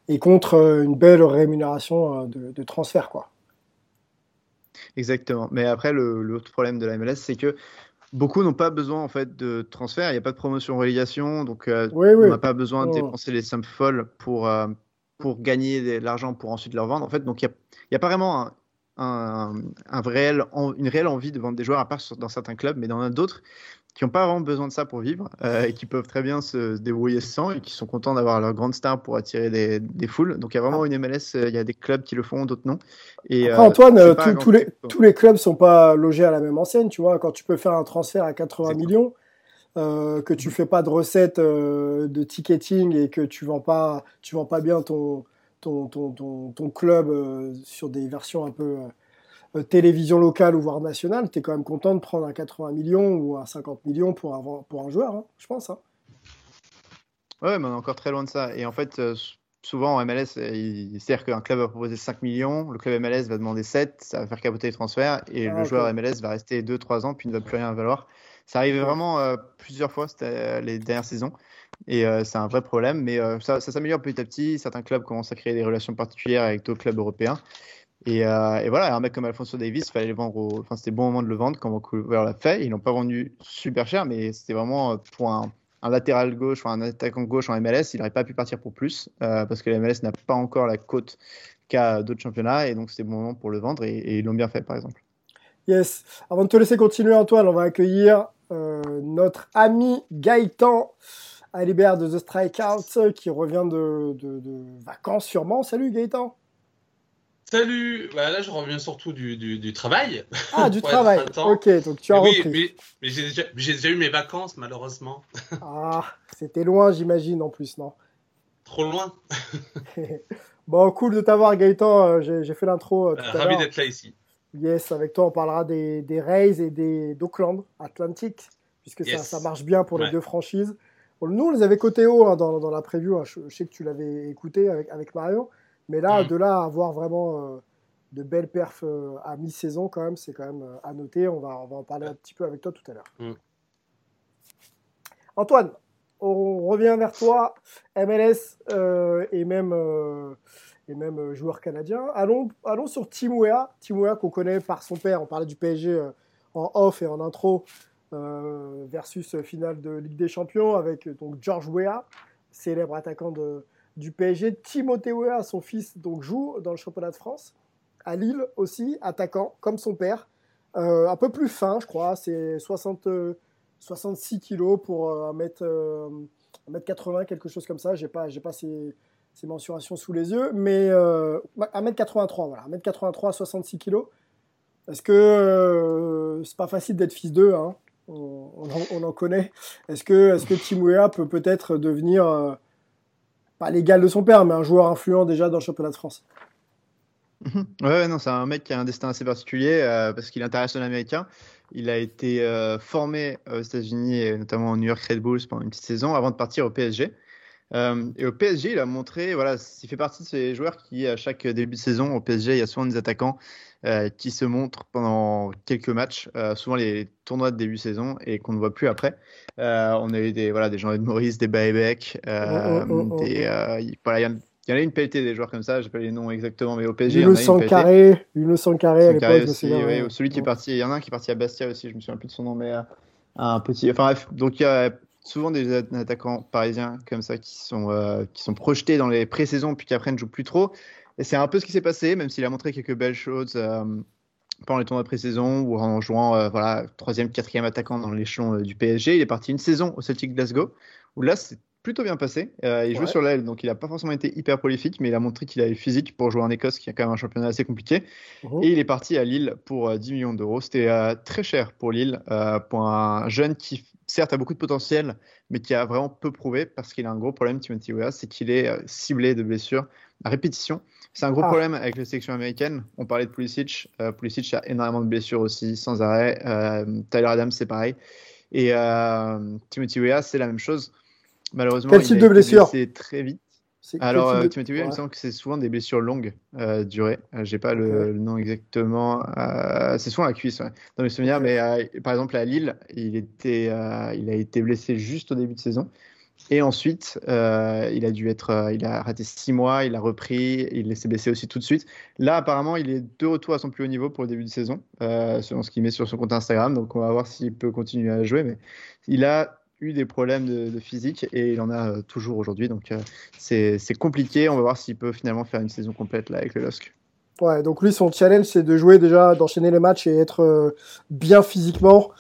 et contre euh, une belle rémunération euh, de, transfert. Quoi. Exactement. Mais après, l'autre problème de la MLS, c'est que beaucoup n'ont pas besoin en fait de transfert. Il n'y a pas de promotion relégation, donc on n'a pas besoin de dépenser les sommes folles pour, pour gagner de l'argent pour ensuite leur vendre. En fait, donc il n'y a, a, pas vraiment un, un, une réelle envie de vendre des joueurs, à part dans certains clubs, mais dans d'autres qui n'ont pas vraiment besoin de ça pour vivre euh, et qui peuvent très bien se, débrouiller sans et qui sont contents d'avoir leur grande star pour attirer des, des, foules. Donc il y a vraiment une MLS, euh, il y a des clubs qui le font, d'autres non. Et, euh, Antoine, tous les, tous les clubs sont pas logés à la même enseigne, tu vois. Quand tu peux faire un transfert à 80 millions, que tu fais pas de recettes de ticketing et que tu vends pas, tu vends pas bien ton ton, ton, club euh, sur des versions un peu télévision locale ou voire nationale, tu es quand même content de prendre un 80 millions ou un 50 millions pour un, pour un joueur, hein, je pense. Hein. Ouais, mais on est encore très loin de ça. Et en fait, euh, souvent en MLS, c'est-à-dire qu'un club va proposer 5 millions, le club MLS va demander 7, ça va faire capoter les transferts, et ah, le joueur MLS va rester 2-3 ans, puis ne va plus rien valoir. Ça arrive vraiment plusieurs fois les dernières saisons. Et euh, c'est un vrai problème, mais euh, ça, s'améliore petit à petit. Certains clubs commencent à créer des relations particulières avec d'autres clubs européens. Et, euh, voilà, un mec comme Alfonso Davis, fallait le vendre enfin, c'était bon moment de le vendre quand Vancouver l'a fait. Ils l'ont pas vendu super cher, mais c'était vraiment pour un, latéral gauche ou un attaquant gauche en MLS, il n'aurait pas pu partir pour plus parce que la MLS n'a pas encore la cote qu'à d'autres championnats. Et donc, c'était bon moment pour le vendre et, et ils l'ont bien fait, par exemple. Yes. Avant de te laisser continuer, Antoine, on va accueillir notre ami Gaëtan. Alibert de The Strikeout qui revient de, vacances sûrement. Salut Gaëtan. Salut bah Là, je reviens surtout du, du, travail. Ah, du travail Ok, donc tu as oui, repris. Mais, j'ai déjà, déjà, eu mes vacances, malheureusement. Ah, c'était loin, j'imagine, en plus, non? Trop loin. bon, cool de t'avoir, Gaëtan. Euh, j'ai fait l'intro euh, tout à Ravi d'être là ici. Yes, avec toi, on parlera des, des Rays et des d'Oakland Atlantic, puisque ça, ça, marche bien pour les deux franchises. nous, on les avait côté haut hein, dans, dans, la preview. Hein. Je, sais que tu l'avais écouté avec, avec Mario. Mais là, mm. de là à avoir vraiment euh, de belles perfs euh, à mi-saison, quand même, c'est quand même euh, à noter. On va, on va en parler un petit peu avec toi tout à l'heure. Mm. Antoine, on revient vers toi, MLS et même, et même joueur canadien. Allons, allons sur Tim Weah, Tim Weah qu'on connaît par son père. On parlait du PSG en off et en intro versus finale de Ligue des Champions avec donc George Weah, célèbre attaquant de, du PSG. Timothée Weah, son fils, donc, joue dans le championnat de France. À Lille aussi, attaquant, comme son père. Euh, un peu plus fin, je crois. C'est 60, 66 kilos pour 1m, euh, 80 euh, quelque chose comme ça. J'ai pas, j'ai pas ces, ces, mensurations sous les yeux. Mais 1m83, voilà. 1m83, 66 kilos. Est-ce que c'est pas facile d'être fils d'eux hein? On, en, connaît. Est-ce que, est-ce que Tim peut peut-être devenir pas l'égal de son père, mais un joueur influent déjà dans le championnat de France. Mhm. Ouais, non, c'est un mec qui a un destin assez particulier euh, parce qu'il intéresse américain. Il a été euh, formé aux États-Unis notamment au New York Red Bulls pendant une petite saison avant de partir au PSG. Euh, et au PSG, il a montré, voilà, il fait partie de ces joueurs qui, à chaque début de saison, au PSG, il y a souvent des attaquants euh, qui se montrent pendant quelques matchs, euh, souvent les tournois de début de saison, et qu'on ne voit plus après. on a eu des, voilà, des Jean-Ed Maurice, des Baebek, oh, oh, oh, des, voilà, il y, en a une pelletée des joueurs comme ça, je sais pas les noms exactement, mais au PSG, il y en a une carré, une carré à l'époque. celui qui est parti, il y en a un qui est parti à Bastia aussi, je me souviens plus de son nom, mais un petit, enfin bref, donc il y a souvent des attaquants parisiens comme ça qui sont, euh, qui sont projetés dans les pré-saisons puis qui après ne jouent plus trop. Et c'est un peu ce qui s'est passé, même s'il a montré quelques belles choses euh, pendant les tournois pré-saison ou en jouant euh, voilà, troisième, quatrième attaquant dans l'échelon du PSG. Il est parti une saison au Celtic Glasgow où là c'est plutôt bien passé. il joue sur l'aile, donc il n'a pas forcément été hyper prolifique, mais il a montré qu'il avait physique pour jouer en Écosse, qui a quand même un championnat assez compliqué. Mhm. Et il est parti à Lille pour 10 millions d'euros. C'était très cher pour Lille, pour un jeune qui certes a beaucoup de potentiel, mais qui a vraiment peu prouvé parce qu'il a un gros problème, Timothy Weah, c'est qu'il est euh, ciblé de blessures à répétition. C'est un gros ah. problème avec la sélection américaine. On parlait de Pulisic. Euh, Pulisic a énormément de blessures aussi, sans arrêt. Euh, Tyler Adams, c'est pareil. Et Timothy Weah, c'est la même chose. Malheureusement, Quel type de blessure très vite. Alors, euh, Timothy Williams, il me semble que c'est souvent des blessures longues euh, durées. Euh, j'ai pas le, nom exactement. Euh, c'est souvent la cuisse, dans mes souvenirs. Mais par exemple, à Lille, il, était, il a été blessé juste au début de saison. Et ensuite, il a dû être, il a raté six mois, il a repris, il s'est blessé aussi tout de suite. Là, apparemment, il est de retour à son plus haut niveau pour le début de saison, selon ce qu'il met sur son compte Instagram. Donc, on va voir s'il peut continuer à jouer. Mais il a eu des problèmes de, physique et il en a euh, toujours aujourd'hui. Donc euh, c'est compliqué. On va voir s'il peut finalement faire une saison complète là avec le LOSC. Ouais, donc lui, son challenge, c'est de jouer déjà, d'enchaîner les matchs et être euh, bien physiquement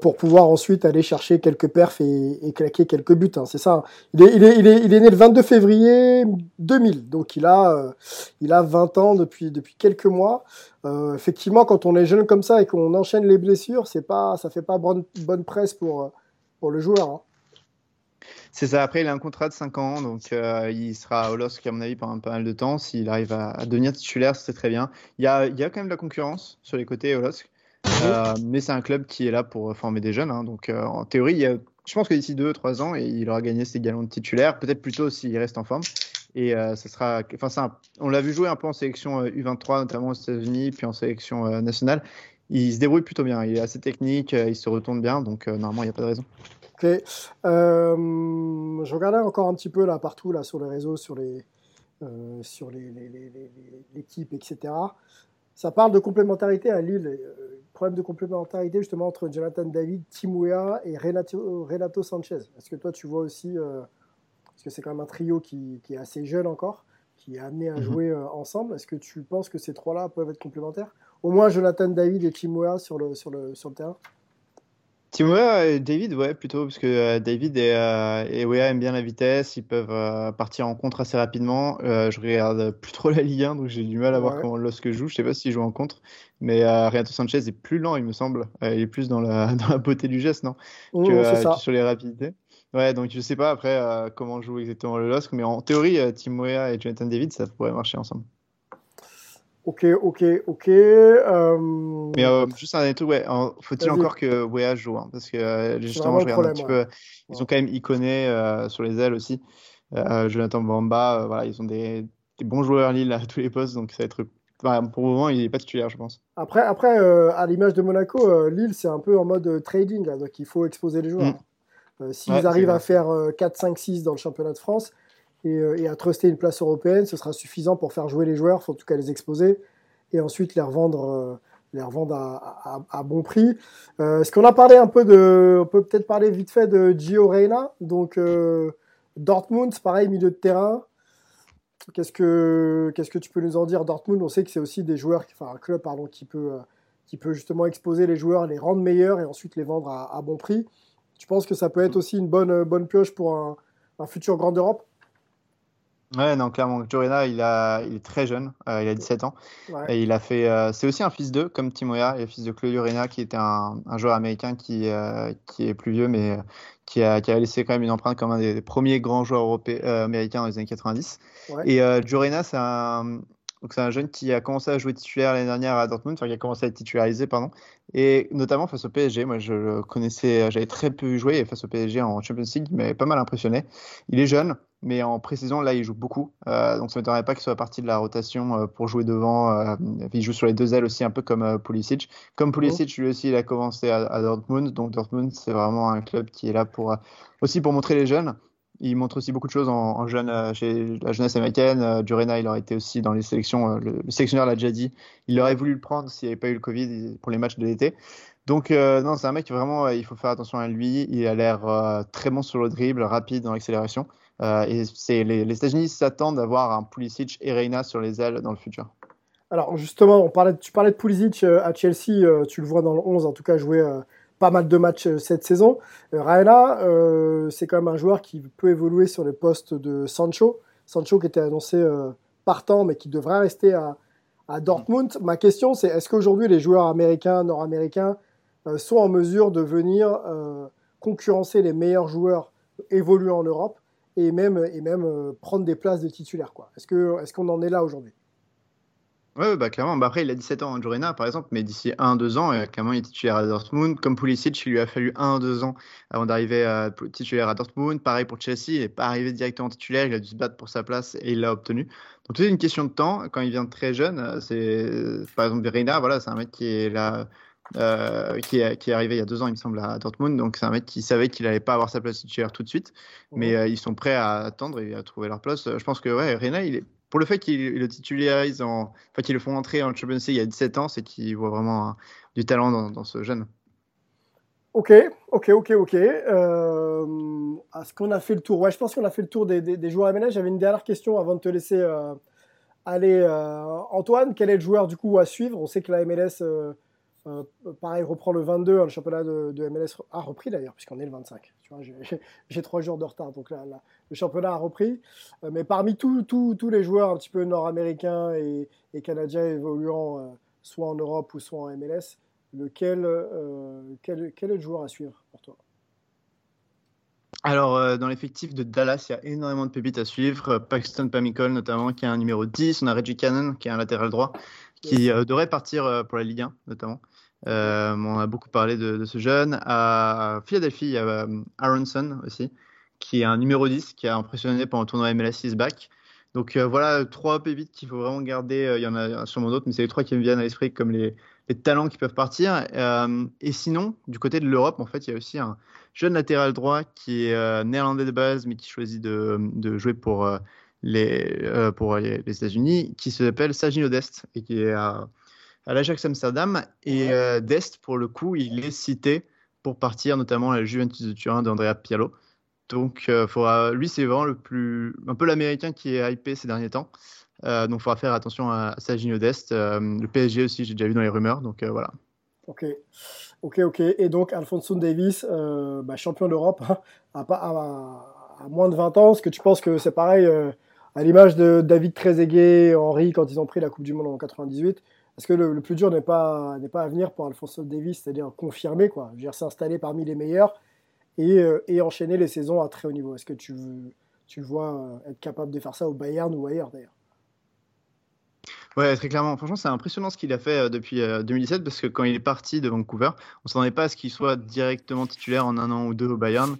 pour pouvoir ensuite aller chercher quelques perfs et, claquer quelques buts. Hein, c'est ça. Hein. Il est, il, est, il, est, né le 22 février 2000, donc il a, il a 20 ans depuis, depuis quelques mois. effectivement, quand on est jeune comme ça et qu'on enchaîne les blessures, c'est pas, ça fait pas bonne, bonne presse pour le joueur. Hein. C'est ça. Après, il a un contrat de 5 ans, donc euh, il sera au LOSC, à mon avis, pendant pas mal de temps. S'il arrive à, devenir titulaire, c'est très bien. Il y, a, il y, a, quand même de la concurrence sur les côtés au LOSC, euh, mais c'est un club qui est là pour former des jeunes. Hein. donc, euh, en théorie, je pense que d'ici 2-3 ans, il aura gagné ses galons de titulaire, peut-être plutôt s'il reste en forme. Et ça sera, enfin, on l'a vu jouer un peu en sélection U23, notamment aux États-Unis, puis en sélection nationale il se débrouille plutôt bien. Il est assez technique, euh, il se retourne bien, donc euh, normalement, il n'y a pas de raison. Ok. Euh, je regardais encore un petit peu là partout là sur les réseaux, sur les sur les, l'équipe, etc. Ça parle de complémentarité à Lille. problème de complémentarité justement entre Jonathan David, Timouya et Renato, Renato Sanchez. Est-ce que toi tu vois aussi, parce que c'est quand même un trio qui, qui, est assez jeune encore, qui est amené à mhm. jouer ensemble. Est-ce que tu penses que ces trois-là peuvent être complémentaires? Au moins Jonathan David et Kimura sur le, sur le, sur le terrain et David, ouais, plutôt, parce que euh, David et, euh, et Wea aiment bien la vitesse, ils peuvent euh, partir en contre assez rapidement. Euh, je regarde plus trop la Ligue 1, donc j'ai du mal à voir Ouais. comment Losk joue. Je sais pas s'il joue en contre, mais Renato Sanchez est plus lent, il me semble. Il est plus dans la, dans la beauté du geste, non? Mmh, Que, c'est ça. sur les rapidités. Ouais, donc je sais pas après comment joue exactement le Losk, mais en théorie, euh, Timoya et Jonathan David, ça pourrait marcher ensemble. Ok, ok, ok. euh, Mais euh, juste un dernier truc, ouais, faut-il encore que Wea joue, hein, parce que euh, justement, je regarde un petit peu. Ils ont quand même Iconé sur les ailes aussi. Jonathan Bamba, voilà, ils ont des, des bons joueurs Lille à tous les postes, donc ça va être. enfin, pour le moment, il n'est pas titulaire, je pense. Après, après à l'image de Monaco, Lille, c'est un peu en mode trading, là, donc il faut exposer les joueurs. Euh, S'ils Ouais, arrivent à faire euh, 4, 5, 6 dans le championnat de France et, euh, et à truster une place européenne, ce sera suffisant pour faire jouer les joueurs, faut en tout cas les exposer et ensuite les revendre, euh, les revendre à, à- à bon prix. Euh, Est-ce qu'on a parlé un peu de. On peut peut-être parler vite fait de Gio Reyna, donc Dortmund, pareil, milieu de terrain. Qu'est-ce que, qu'est-ce que tu peux nous en dire Dortmund, on sait que c'est aussi des joueurs, enfin un club pardon, qui peut, qui peut justement exposer les joueurs, les rendre meilleurs et ensuite les vendre à, à bon prix. Tu penses que ça peut être aussi une bonne, bonne pioche pour un, un futur Grand Europe? Ouais, non, clairement. Jorena, il, a, il est très jeune, euh, il a 17 ans. Ouais. Et il a fait. euh, c'est aussi un fils d'eux, comme Timoya, le fils de Claudio Reyna, qui était un, un joueur américain qui, euh, qui est plus vieux, mais qui, a, qui a laissé quand même une empreinte comme un des premiers grands joueurs européens, américains dans les années 90. Ouais. Et Jorena, c'est un. Donc c'est un jeune qui a commencé à jouer titulaire l'année dernière à Dortmund, enfin qui a commencé à être titularisé, pardon, et notamment face au PSG. Moi, je le connaissais, j'avais très peu et face au PSG en Champions League, il m'avait pas mal impressionné. Il est jeune, mais en pré-saison, là, il joue beaucoup, Euh, donc ça ne m'étonnerait pas qu'il soit partie de la rotation euh, pour jouer devant. euh, il joue sur les deux ailes aussi, un peu comme Pulisic. Comme Pulisic, lui aussi, il a commencé à, à Dortmund, donc Dortmund, c'est vraiment un club qui est là pour aussi pour montrer les jeunes. Il montre aussi beaucoup de choses en, en jeune, chez la jeunesse américaine. Durena, il aurait été aussi dans les sélections. le, le sélectionneur l'a déjà dit. Il aurait voulu le prendre s'il n'y avait pas eu le Covid pour les matchs de l'été. Donc, non, c'est un mec vraiment, il faut faire attention à lui. Il a l'air très bon sur le dribble, rapide dans l'accélération. Euh, et les, États-Unis s'attendent à voir un Pulisic et Reina sur les ailes dans le futur. Alors justement, tu parlais de Pulisic euh, à Chelsea, euh, tu le vois dans le 11, en tout cas jouer pas mal de matchs cette saison. Euh, c'est quand même un joueur qui peut évoluer sur le poste de Sancho. Sancho qui était annoncé partant, mais qui devrait rester à, Dortmund. Ma question, c'est est-ce qu'aujourd'hui les joueurs américains, nord-américains, sont en mesure de venir concurrencer les meilleurs joueurs évoluant en Europe? Et même, et même euh, prendre des places de titulaires quoi Est-ce qu'on en est là aujourd'hui? Ouais, bah clairement. Bah, après, il a 17 ans, Jorena, par exemple, mais d'ici 1-2 ans, euh, clairement, il est titulaire à Dortmund. Comme Pulisic, il lui a fallu 1-2 ans avant d'arriver à titulaire à Dortmund. Pareil pour Chelsea, il n'est pas arrivé directement titulaire, il a dû se battre pour sa place et il l'a obtenu. Donc, c'est une question de temps. Quand il vient très jeune, euh, c'est par exemple Reina, voilà, c'est un mec qui est là. Euh, qui, est, qui est arrivé il y a deux ans, il me semble, à Dortmund. Donc, c'est un mec qui savait qu'il n'allait pas avoir sa place titulaire tout de suite. Mais euh, ils sont prêts à attendre et à trouver leur place. Je pense que ouais, Reina, il est pour le fait qu'il le titularise en, enfin qu'ils le font entrer en Champions League il y a 17 ans, c'est qu'il voit vraiment du talent dans, dans ce jeune. Ok, ok, ok, ok. Euh, Est-ce qu'on a fait le tour? Ouais, je pense qu'on a fait le tour des, des, des joueurs MLS. J'avais une dernière question avant de te laisser euh, aller. Antoine, quel est le joueur du coup à suivre? On sait que la MLS, euh, pareil, reprend le 22. hein, le championnat de, de MLS a repris d'ailleurs, puisqu'on est le 25. Tu vois, j'ai- trois jours de retard, donc là, là, le championnat a repris. Euh, mais parmi tous les joueurs un petit peu nord-américains et, et canadiens évoluant euh, soit en Europe ou soit en MLS, lequel, euh, quel, quel est le joueur à suivre pour toi? Alors, dans l'effectif de Dallas, il y a énormément de pépites à suivre. Paxton Pamicol, notamment, qui est un numéro 10. On a Reggie Cannon, qui est un latéral droit, qui devrait partir pour la Ligue 1, notamment. Euh, on a beaucoup parlé de, ce jeune. À Philadelphie, il y a euh, Aronson aussi, qui est un numéro 10, qui a impressionné pendant le tournoi MLS is back. Donc euh, voilà, trois pépites qu'il faut vraiment garder. Il y en a sûrement d'autres, mais c'est les trois qui me viennent à l'esprit comme les, talents qui peuvent partir. Et sinon, du côté de l'Europe, en fait, il y a aussi un jeune latéral droit qui est néerlandais de base, mais qui choisit de, jouer pour, les, États-Unis, qui s'appelle Sergio Dest et qui est à, l'Ajax Amsterdam. Et euh, Dest, pour le coup, il est cité pour partir notamment à la Juventus de Turin d'Andrea Pirlo. Donc, euh, faudra, lui, c'est vraiment le plus, un peu l'américain qui est hypé ces derniers temps. Euh, donc, il faudra faire attention à, à Dest. Le PSG aussi, j'ai déjà vu dans les rumeurs. Donc, voilà. Ok, ok, ok. Et donc Alfonso Davis, bah, champion d'Europe, hein, à, pas- à- à moins de 20 ans. Est-ce que tu penses que c'est pareil à l'image de David Trezeguet, Henry quand ils ont pris la Coupe du Monde en 98 Est-ce que le, plus dur n'est pas, pas à venir pour Alfonso Davis, c'est-à-dire confirmer, quoi, s'installer parmi les meilleurs et, euh, et enchaîner les saisons à très haut niveau Est-ce que tu, tu vois euh, être capable de faire ça au Bayern ou ailleurs d'ailleurs? Ouais, très clairement. Franchement, c'est impressionnant ce qu'il a fait euh, depuis euh, 2017 parce que quand il est parti de Vancouver, on s'attendait pas à ce qu'il soit directement titulaire en un an ou deux au Bayern.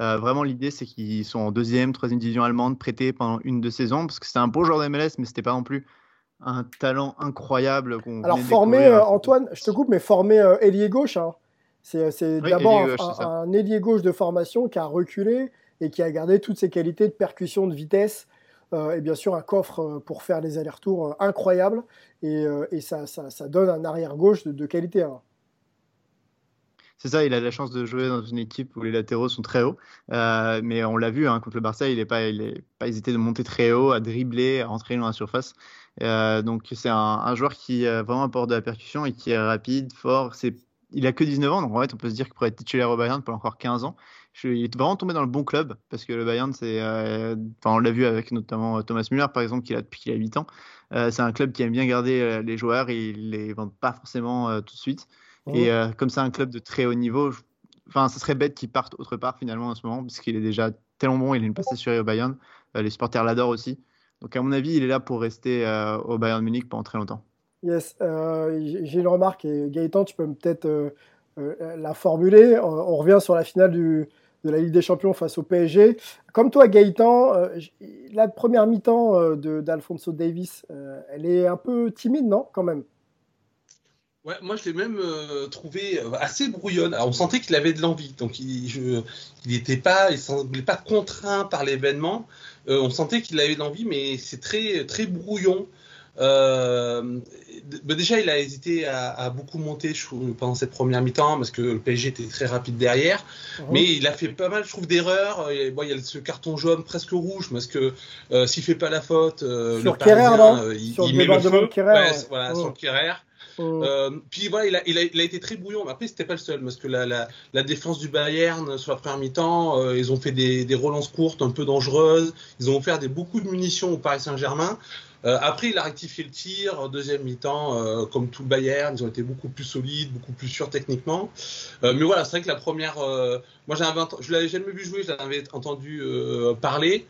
Vraiment, l'idée, c'est qu'ils sont en deuxième, troisième division allemande, prêtés pendant une deux saisons parce que c'est un beau joueur de MLS, mais c'était pas non plus un talent incroyable qu'on Alors former, découvrir. euh, Antoine, je te coupe, mais former euh, ailier gauche, hein. c'est Oui, d'abord un, ailier gauche de formation qui a reculé et qui a gardé toutes ses qualités de percussion, de vitesse, euh, et bien sûr un coffre euh, pour faire des allers-retours euh, incroyables, et, euh, et ça, ça, ça donne un arrière gauche de, de qualité. hein. C'est ça, il a la chance de jouer dans une équipe où les latéraux sont très hauts. Euh, mais on l'a vu hein, contre le Barça, il n'est pas, il est pas hésité de monter très haut, à dribbler, à rentrer dans la surface. Euh, donc c'est un, un joueur qui euh, vraiment apporte de la percussion et qui est rapide, fort. C'est, il a que 19 ans, donc en fait on peut se dire qu'il pourrait être titulaire au Bayern pour encore 15 ans. Je- il est vraiment tombé dans le bon club parce que le Bayern, c'est, euh, enfin, on l'a vu avec notamment Thomas Müller par exemple, qu'il a depuis qu'il a 8 ans. Euh, c'est un club qui aime bien garder euh, les joueurs et ils les vendent pas forcément euh, tout de suite. Et euh, comme c'est un club de très haut niveau, je- enfin, ce serait bête qu'il parte autre part finalement en ce moment, parce qu'il est déjà tellement bon, il a une place assurée au Bayern. Euh, les supporters l'adorent aussi. Donc à mon avis, il est là pour rester euh, au Bayern Munich pendant très longtemps. Yes, euh, j'ai une remarque, et Gaëtan, tu peux peut-être euh, euh, la formuler. On, on revient sur la finale du, de la Ligue des Champions face au PSG. Comme toi, Gaëtan, euh, la première mi-temps euh, d'Alfonso Davis, euh, elle est un peu timide, non Quand même? Ouais, moi je l'ai même euh, trouvé assez brouillonne. Alors, on sentait qu'il avait de l'envie, donc il n'était pas, il semblait pas contraint par l'événement. Euh, on sentait qu'il avait l'envie, mais c'est très très brouillon. Euh, bah, déjà, il a hésité à, à beaucoup monter trouve, pendant cette première mi-temps parce que le PSG était très rapide derrière. Mais il a fait pas mal, je trouve, d'erreurs. Euh, Bon, il y a ce carton jaune presque rouge parce que euh, s'il fait pas la faute, euh, Sur le Parisien, euh, il, Sur il le met le débordement feu. de Kerrer, Ouais, ouais. voilà, sur Kerrer. Mm. Euh, puis voilà, il a, il, a, il a été très brouillon. Mais après, c'était pas le seul parce que la, la, la défense du Bayern euh, sur la première mi-temps, euh, ils ont fait des, des relances courtes un peu dangereuses. Ils ont offert des, beaucoup de munitions au Paris Saint-Germain. Euh, après, il a rectifié le tir. Deuxième mi-temps, euh, comme tout le Bayern, ils ont été beaucoup plus solides, beaucoup plus sûrs techniquement. Mais voilà, c'est vrai que la première, moi, je l'avais jamais vu jouer, je l'avais entendu parler.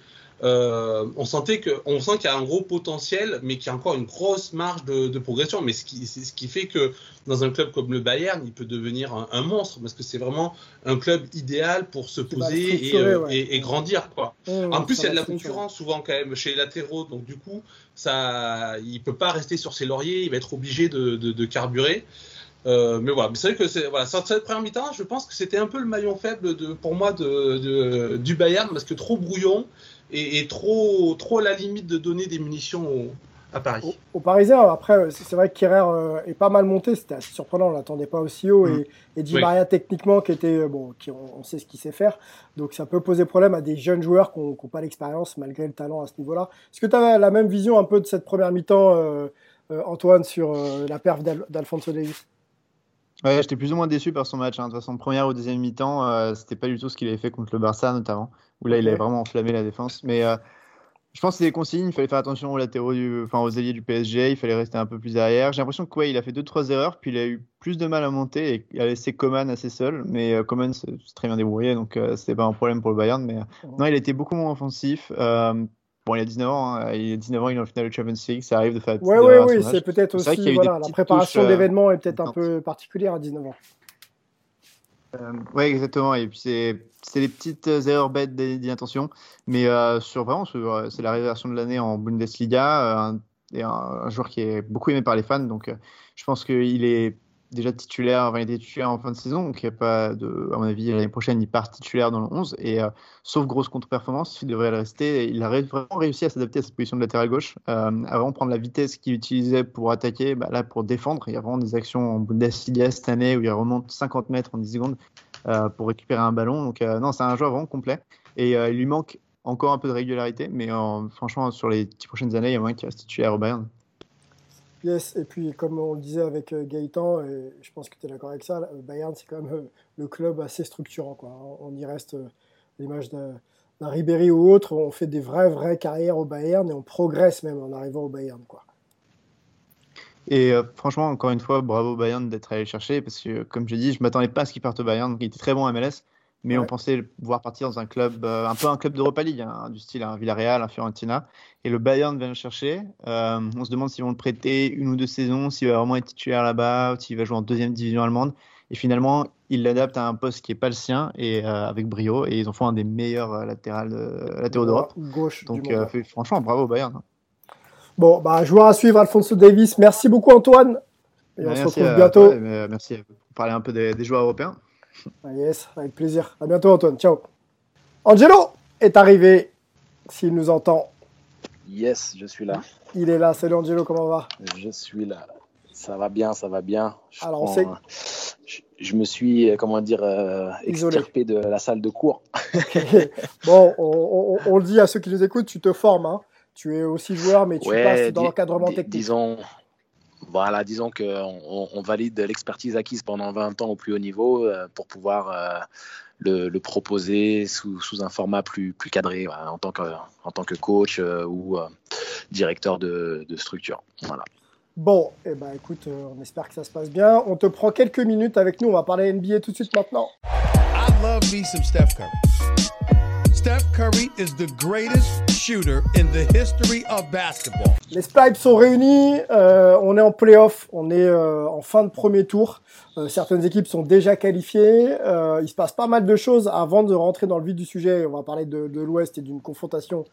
Euh, on sentait que, on sent qu'il y a un gros potentiel, mais qu'il y a encore une grosse marge de, de progression. Mais ce qui, c'est ce qui fait que dans un club comme le Bayern, il peut devenir un, un monstre parce que c'est vraiment un club idéal pour se poser et, euh, ouais. et- et grandir, quoi. En plus, il y a de la concurrence souvent quand même chez les latéraux, donc du coup, ça, il peut pas rester sur ses lauriers, il va être obligé de, de, de carburer. Euh, mais voilà, Mais c'est vrai que c'est voilà, sur cette première mi-temps, je pense que c'était un peu le maillon faible de, pour moi de, de- du Bayern parce que trop brouillon et, et trop, trop à la limite de donner des munitions au- à Paris. Au, au Parisien, après, c'est vrai que Kerrer euh, est pas mal monté, c'était assez surprenant, on l'attendait pas aussi haut. Mm. Et, et Di Oui. Maria, techniquement, qui était, euh, bon, qui, on, on sait ce qu'il sait faire. Donc ça peut poser problème à des jeunes joueurs qui n'ont pas l'expérience, malgré le talent à ce niveau-là. Est-ce que tu as la même vision un peu de cette première mi-temps, euh, euh, Antoine, sur euh, la perf d'Al- d'Alfonso Davis Ouais, j'étais plus ou moins déçu par son match. hein. De toute façon, première ou deuxième mi-temps, euh, c'était pas du tout ce qu'il avait fait contre le Barça, notamment, où là, il avait vraiment enflammé la défense. Mais euh, je pense que c'est des consignes. Il fallait faire attention aux latéraux, du... enfin aux ailiers du PSG. Il fallait rester un peu plus derrière. J'ai l'impression que ouais, il a fait deux trois erreurs, puis il a eu plus de mal à monter et il a laissé Coman assez seul. Mais euh, Coman s'est très bien débrouillé, donc euh, c'était pas un problème pour le Bayern. Mais euh, non, il a été beaucoup moins offensif. Euh, Bon, il a 19 ans, hein. il a 19 ans, il est en finale de Champions League, ça arrive de faire Ouais, ouais, oui, c'est peut-être aussi, voilà, la préparation d'événements est peut-être un peu particulière à 19 ans. Euh, ouais, exactement. Et puis c'est les petites erreurs bêtes d'intention, mais euh, sur vraiment euh, c'est la révélation de l'année en Bundesliga, euh, un, un, un joueur qui est beaucoup aimé par les fans. Donc euh, je pense qu'il est déjà titulaire, enfin, il était titulaire en fin de saison, donc il y a pas de, à mon avis l'année prochaine il part titulaire dans le 11 et euh, sauf grosse contre-performance, il devrait le rester. Il a vraiment réussi à s'adapter à cette position de latéral gauche, euh, vraiment prendre la vitesse qu'il utilisait pour attaquer, bah, là pour défendre. Il y a vraiment des actions en Bundesliga cette année où il remonte 50 mètres en 10 secondes euh, pour récupérer un ballon. Donc non, c'est un joueur vraiment complet et il lui manque encore un peu de régularité, mais franchement sur les 10 prochaines années, il y a moyen qu'il reste titulaire au Bayern. Yes, et puis comme on le disait avec euh, Gaëtan, et je pense que tu es d'accord avec ça, Bayern c'est quand même euh, le club assez structurant. Quoi. On y reste euh, l'image d'un Ribéry ou autre, on fait des vraies, vraies carrières au Bayern et on progresse même en arrivant au Bayern. Quoi. Et franchement, encore une fois, bravo Bayern d'être allé chercher, parce que comme j'ai dit, je m'attendais pas à ce qu'il parte au Bayern, il était très bon MLS, mais on pensait voir partir dans un club, un peu un club d'Europa League, hein, du style un Villarreal, un Fiorentina. Et le Bayern vient le chercher. Euh, on se demande s'ils vont le prêter une ou deux saisons, s'il va vraiment être titulaire là-bas, s'il va jouer en deuxième division allemande. Et finalement, il l'adapte à un poste qui n'est pas le sien et euh, avec brio. Et ils en font un des meilleurs euh, latérales, latéraux d'Europe. Gauche. Donc, franchement, bravo Bayern. Bon, bah, joueur à suivre, Alfonso Davis. Merci beaucoup, Antoine. Et on se retrouve bientôt. merci pour parler un peu des, des joueurs européens. Ah, yes, avec plaisir. À bientôt, Antoine. Ciao. Angelo est arrivé, s'il nous entend. Yes, je suis là. Il est là. Salut Angelo, comment va? Je suis là. Ça va bien, ça va bien. Je Alors, on sait... je, me suis, comment dire, euh, extirpé de la salle de cours. bon, on, le dit à ceux qui nous écoutent, tu te formes. Hein. Tu es aussi joueur, mais tu passes dans l'encadrement technique. Disons, voilà, disons qu'on on valide l'expertise acquise pendant 20 ans au plus haut niveau euh, pour pouvoir euh, le, proposer sous, un format plus, plus cadré en, tant que, en tant que coach euh, ou directeur de, structure. Voilà. Bon, eh ben, écoute, on espère que ça se passe bien. On te prend quelques minutes avec nous. On va parler NBA tout de suite maintenant. I love me some Steph Steph Curry is the greatest shooter in the history of basketball. Les Spikes sont réunis, euh, on est en playoff, on est euh, en fin de premier tour. Euh, certaines équipes sont déjà qualifiées. il se passe pas mal de choses avant de rentrer dans le vif du sujet. On va parler de, l'Ouest et d'une confrontation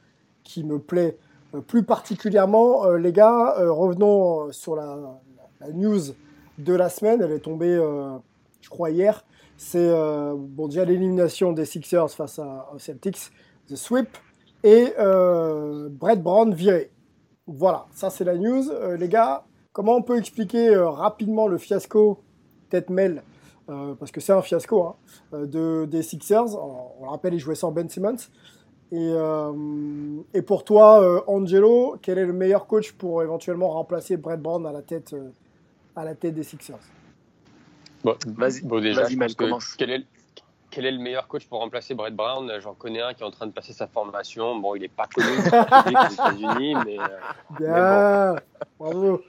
qui me plaît plus particulièrement. les gars, revenons sur la, news de la semaine. Elle est tombée, je crois, hier c'est euh, bon, déjà l'élimination des Sixers face aux Celtics, The Sweep, et euh, Brett Brown viré. Voilà, ça c'est la news. Euh, les gars, comment on peut expliquer rapidement le fiasco tête mail parce que c'est un fiasco hein, de, des Sixers. On, le rappelle, ils jouaient sans Ben Simmons. Et, pour toi, Angelo, quel est le meilleur coach pour éventuellement remplacer Brett Brown à la tête des Sixers? Vas-y, bon, déjà, commence. Quel est, quel est le meilleur coach pour remplacer Brett Brown? J'en connais un qui est en train de passer sa formation. Bon, il n'est pas connu aux États-Unis, mais. Euh, Bien, bravo.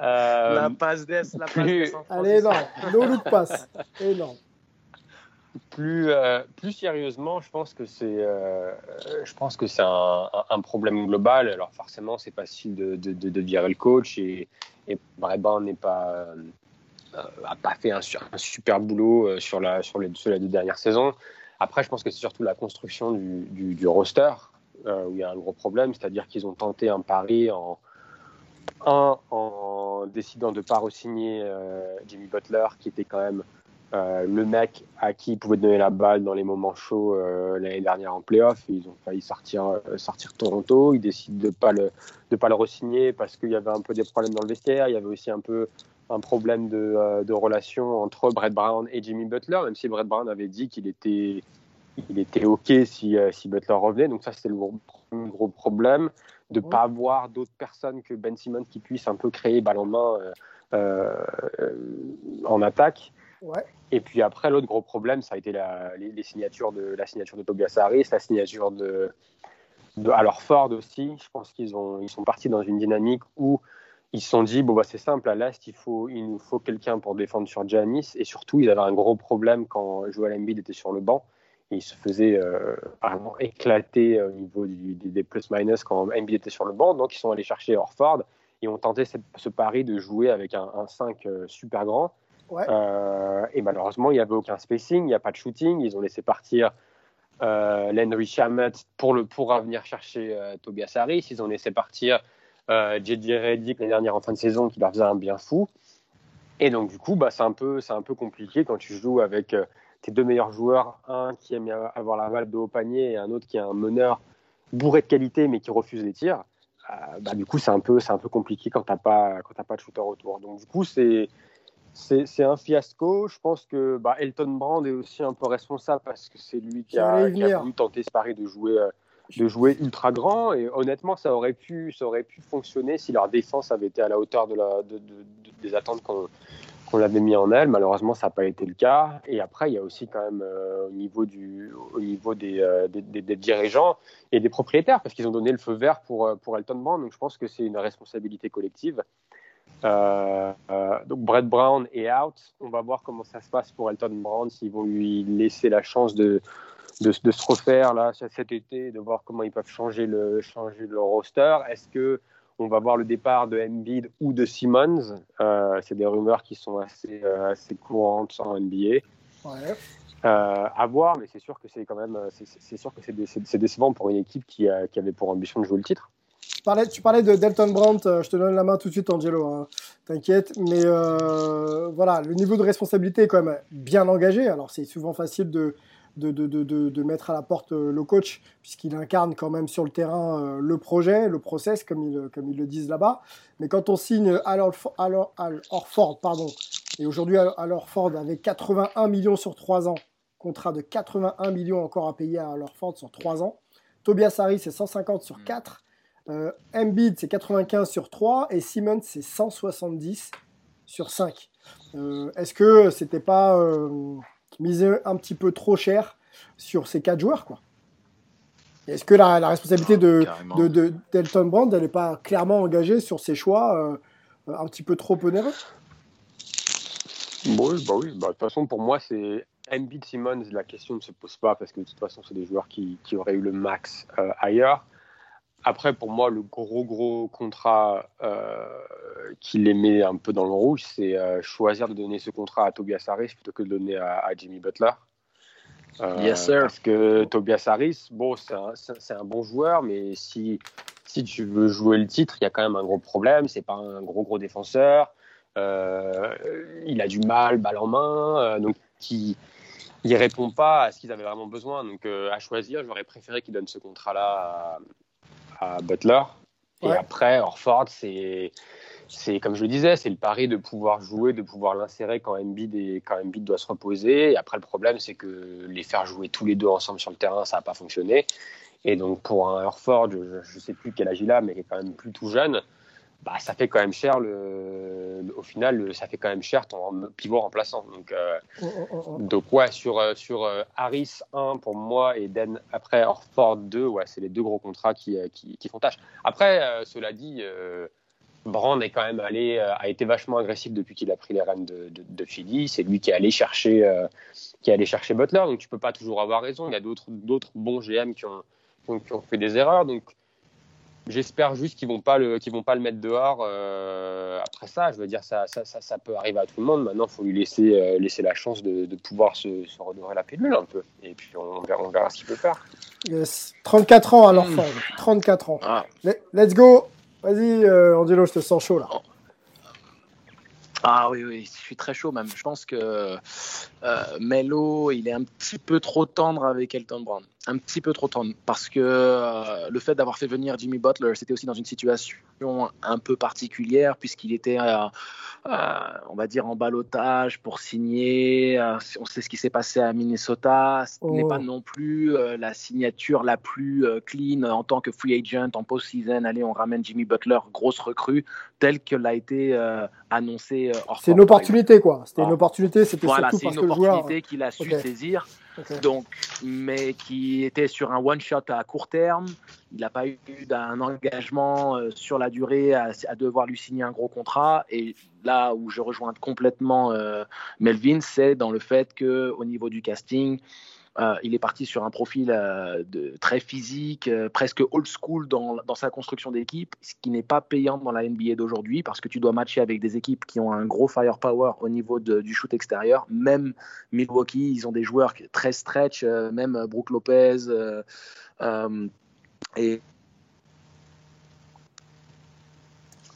Euh, la passe d'Est, la plus... passe Allez, non, no look passe. Énorme. Plus, euh, plus sérieusement, je pense que c'est, euh, je pense que c'est un, un, problème global. Alors forcément, c'est facile de, de, de, de, virer le coach et, et Brett Brown n'est pas euh, a pas fait un, super boulot euh, sur, la, sur, les, deux dernières saisons. Après, je pense que c'est surtout la construction du, du, roster euh, où il y a un gros problème, c'est-à-dire qu'ils ont tenté un pari en, en décidant de ne pas re-signer Jimmy Butler, qui était quand même le mec à qui ils pouvaient donner la balle dans les moments chauds l'année dernière en playoff. Ils ont failli sortir, sortir Toronto. Ils décident de ne pas le, de pas le re-signer parce qu'il y avait un peu des problèmes dans le vestiaire. Il y avait aussi un peu un problème de, euh, de, relation entre Brett Brown et Jimmy Butler, même si Brett Brown avait dit qu'il était, il était OK si, euh, si Butler revenait. Donc ça, c'était le gros, gros problème de ne pas avoir d'autres personnes que Ben Simmons qui puissent un peu créer balle en main euh, en attaque. Ouais. Et puis après, l'autre gros problème, ça a été la, les, signatures de, la signature de Tobias Harris, la signature de, de alors Ford aussi. Je pense qu'ils ils sont partis dans une dynamique où ils se sont dit bon bah c'est simple à l'est il faut il nous faut quelqu'un pour défendre sur Giannis. Et surtout ils avaient un gros problème quand Joel Embiid était sur le banc. Et il se faisait euh, vraiment éclater au niveau des plus minus quand Embiid était sur le banc. Donc ils sont allés chercher Orford et ont tenté ce pari de jouer avec un, 5 euh, super grand. Euh, et malheureusement il n'y avait aucun spacing il n'y a pas de shooting. Ils ont laissé partir euh, Landry Shamet pour le pour venir chercher Tobias Harris. Ils ont laissé partir euh, JJ Redick l'année dernière en fin de saison qui leur faisait un bien fou. Et donc, du coup, bah, c'est un, peu, un peu compliqué quand tu joues avec euh, tes deux meilleurs joueurs, un qui aime avoir la balle de haut panier et un autre qui est un meneur bourré de qualité mais qui refuse les tirs. Euh, bah, du coup, c'est un, peu, un peu compliqué quand tu n'as pas, pas de shooter autour. Donc, du coup, c'est. C'est un fiasco. Je pense que bah, Elton Brand est aussi un peu responsable parce que c'est lui qui a, voulu tenter ce pari de jouer de jouer ultra grand. Et honnêtement, ça aurait pu, ça aurait pu fonctionner si leur défense avait été à la hauteur de la, de, des attentes qu'on qu'on l'avait mis en elle. Malheureusement, ça n'a pas été le cas. Et après, il y a aussi quand même euh, au niveau, du, au niveau des, euh, des, des, dirigeants et des propriétaires, parce qu'ils ont donné le feu vert pour, euh, pour Elton Brand. Donc je pense que c'est une responsabilité collective. Donc Brett Brown est out. On va voir comment ça se passe pour Elton Brand, s'ils vont lui laisser la chance de, de, de, se refaire là cet été, de voir comment ils peuvent changer le, changer le roster. Est-ce que on va voir le départ de Embiid ou de Simmons? Euh, C'est des rumeurs qui sont assez, euh, assez courantes en NBA. Ouais. Euh, à voir, mais c'est sûr que c'est quand même, c'est sûr que c'est décevant pour une équipe qui, qui, avait pour ambition de jouer le titre. Tu parlais, tu parlais de Delton Brandt, je te donne la main tout de suite, Angelo, hein. t'inquiète, mais euh, voilà, le niveau de responsabilité est quand même bien engagé. Alors c'est souvent facile de, de, de, de, de, mettre à la porte euh, le coach, puisqu'il incarne quand même sur le terrain euh, le projet, le process, comme ils, comme ils le disent là-bas. Mais quand on signe Al Orford, pardon, et aujourd'hui Al Orford avec 81 millions sur 3 ans, contrat de 81 millions encore à payer à Al Orford sur 3 ans. Tobias Harris, c'est 150 sur 4. Euh, Embiid, c'est 95 sur 3. Et Simmons, c'est 170 sur 5. Euh, Est-ce que c'était pas euh, miser un petit peu trop cher sur ces quatre joueurs quoi Est-ce que la, la responsabilité de, de, de, Delton Brand n'est pas clairement engagée sur ces choix euh, un petit peu trop onéreux? Bah oui. Bah, de toute façon, pour moi, c'est Embiid Simmons, la question ne se pose pas parce que de toute façon, c'est des joueurs qui, qui, auraient eu le max euh, ailleurs. Après, pour moi, le gros, gros contrat euh, qui les met un peu dans le rouge, c'est euh, choisir de donner ce contrat à Tobias Harris plutôt que de le donner à, à Jimmy Butler. Euh, yes, sir. Parce que Tobias Harris, bon, c'est un, un, bon joueur, mais si, si tu veux jouer le titre, il y a quand même un gros problème. C'est pas un gros, gros défenseur. Il a du mal, balle en main. donc, qui il répond pas à ce qu'ils avaient vraiment besoin. Donc, à choisir, j'aurais préféré qu'il donne ce contrat-là à, Butler. Et après, Orford, c'est, c'est comme je le disais, c'est le pari de pouvoir jouer, de pouvoir l'insérer quand Embiid, et, quand Embiid doit se reposer. Et après, le problème, c'est que les faire jouer tous les deux ensemble sur le terrain, ça n'a pas fonctionné. Et donc, pour un Orford, je ne sais plus quel âge il a, mais il est quand même plus tout jeune, bah, ça fait quand même cher. Le, au final, ça fait quand même cher ton pivot remplaçant. Donc, euh, oh, oh, oh. donc ouais, sur, sur euh, Harris 1 pour moi et Den après Orford 2, ouais, c'est les deux gros contrats qui, qui, qui font tâche. Après, euh, cela dit, euh, Brand est quand même allé, a été vachement agressif depuis qu'il a pris les rênes de, de, de Philly. C'est lui qui est allé chercher, qui est allé chercher Butler. Donc tu peux pas toujours avoir raison. Il y a d'autres bons GM qui ont, qui ont, qui ont fait des erreurs. Donc J'espère juste qu'ils vont pas le, qu'ils vont pas le mettre dehors euh, après ça. Je veux dire, ça, ça, ça, ça, peut arriver à tout le monde. Maintenant, il faut lui laisser, euh, laisser la chance de, de pouvoir se, se, redorer la pilule un peu. Et puis, on verra, on verra ce qu'il peut faire. Yes. 34 ans alors, mmh. 34 ans. Ah. Let's go. Vas-y, euh, Angelo, je te sens chaud là. Ah oui, oui, je suis très chaud même. Je pense que euh, Melo, il est un petit peu trop tendre avec Elton Brand. Un petit peu trop tendre. Parce que euh, le fait d'avoir fait venir Jimmy Butler, c'était aussi dans une situation un peu particulière, puisqu'il était, euh, on va dire, en balotage pour signer. on sait ce qui s'est passé à Minnesota. Ce oh. n'est pas non plus la signature la plus clean en tant que free agent en post-season. Allez, on ramène Jimmy Butler, grosse recrue, telle que l'a été annoncé c'est une opportunité, quoi. C'était une opportunité, c'était voilà, surtout parce que opportunité qu'il a su okay. saisir. Okay. Donc, mais qui était sur un one shot à court terme. Il n'a pas eu d'un engagement euh, sur la durée à, à, devoir lui signer un gros contrat. Et là où je rejoins complètement euh, Melvin, c'est dans le fait que au niveau du casting, euh, il est parti sur un profil euh, de, très physique, euh, presque old school dans, dans sa construction d'équipe, ce qui n'est pas payant dans la NBA d'aujourd'hui parce que tu dois matcher avec des équipes qui ont un gros firepower au niveau de, du shoot extérieur. Même Milwaukee, ils ont des joueurs très stretch, même Brook Lopez. Et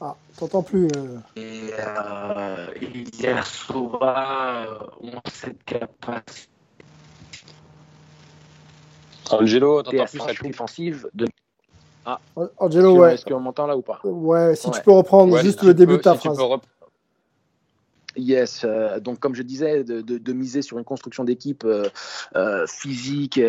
ah, t'entends plus. Euh... Et euh, ont cette capacité Angelo, t'entends plus la défensive de. Ah. Angelo, ouais. Est-ce qu'on m'entend là ou pas? Ouais, si ouais. tu peux reprendre ouais, juste si le début peux, de ta si phrase. Yes, euh, donc comme je disais, de, de, de, miser sur une construction d'équipe euh, euh, physique,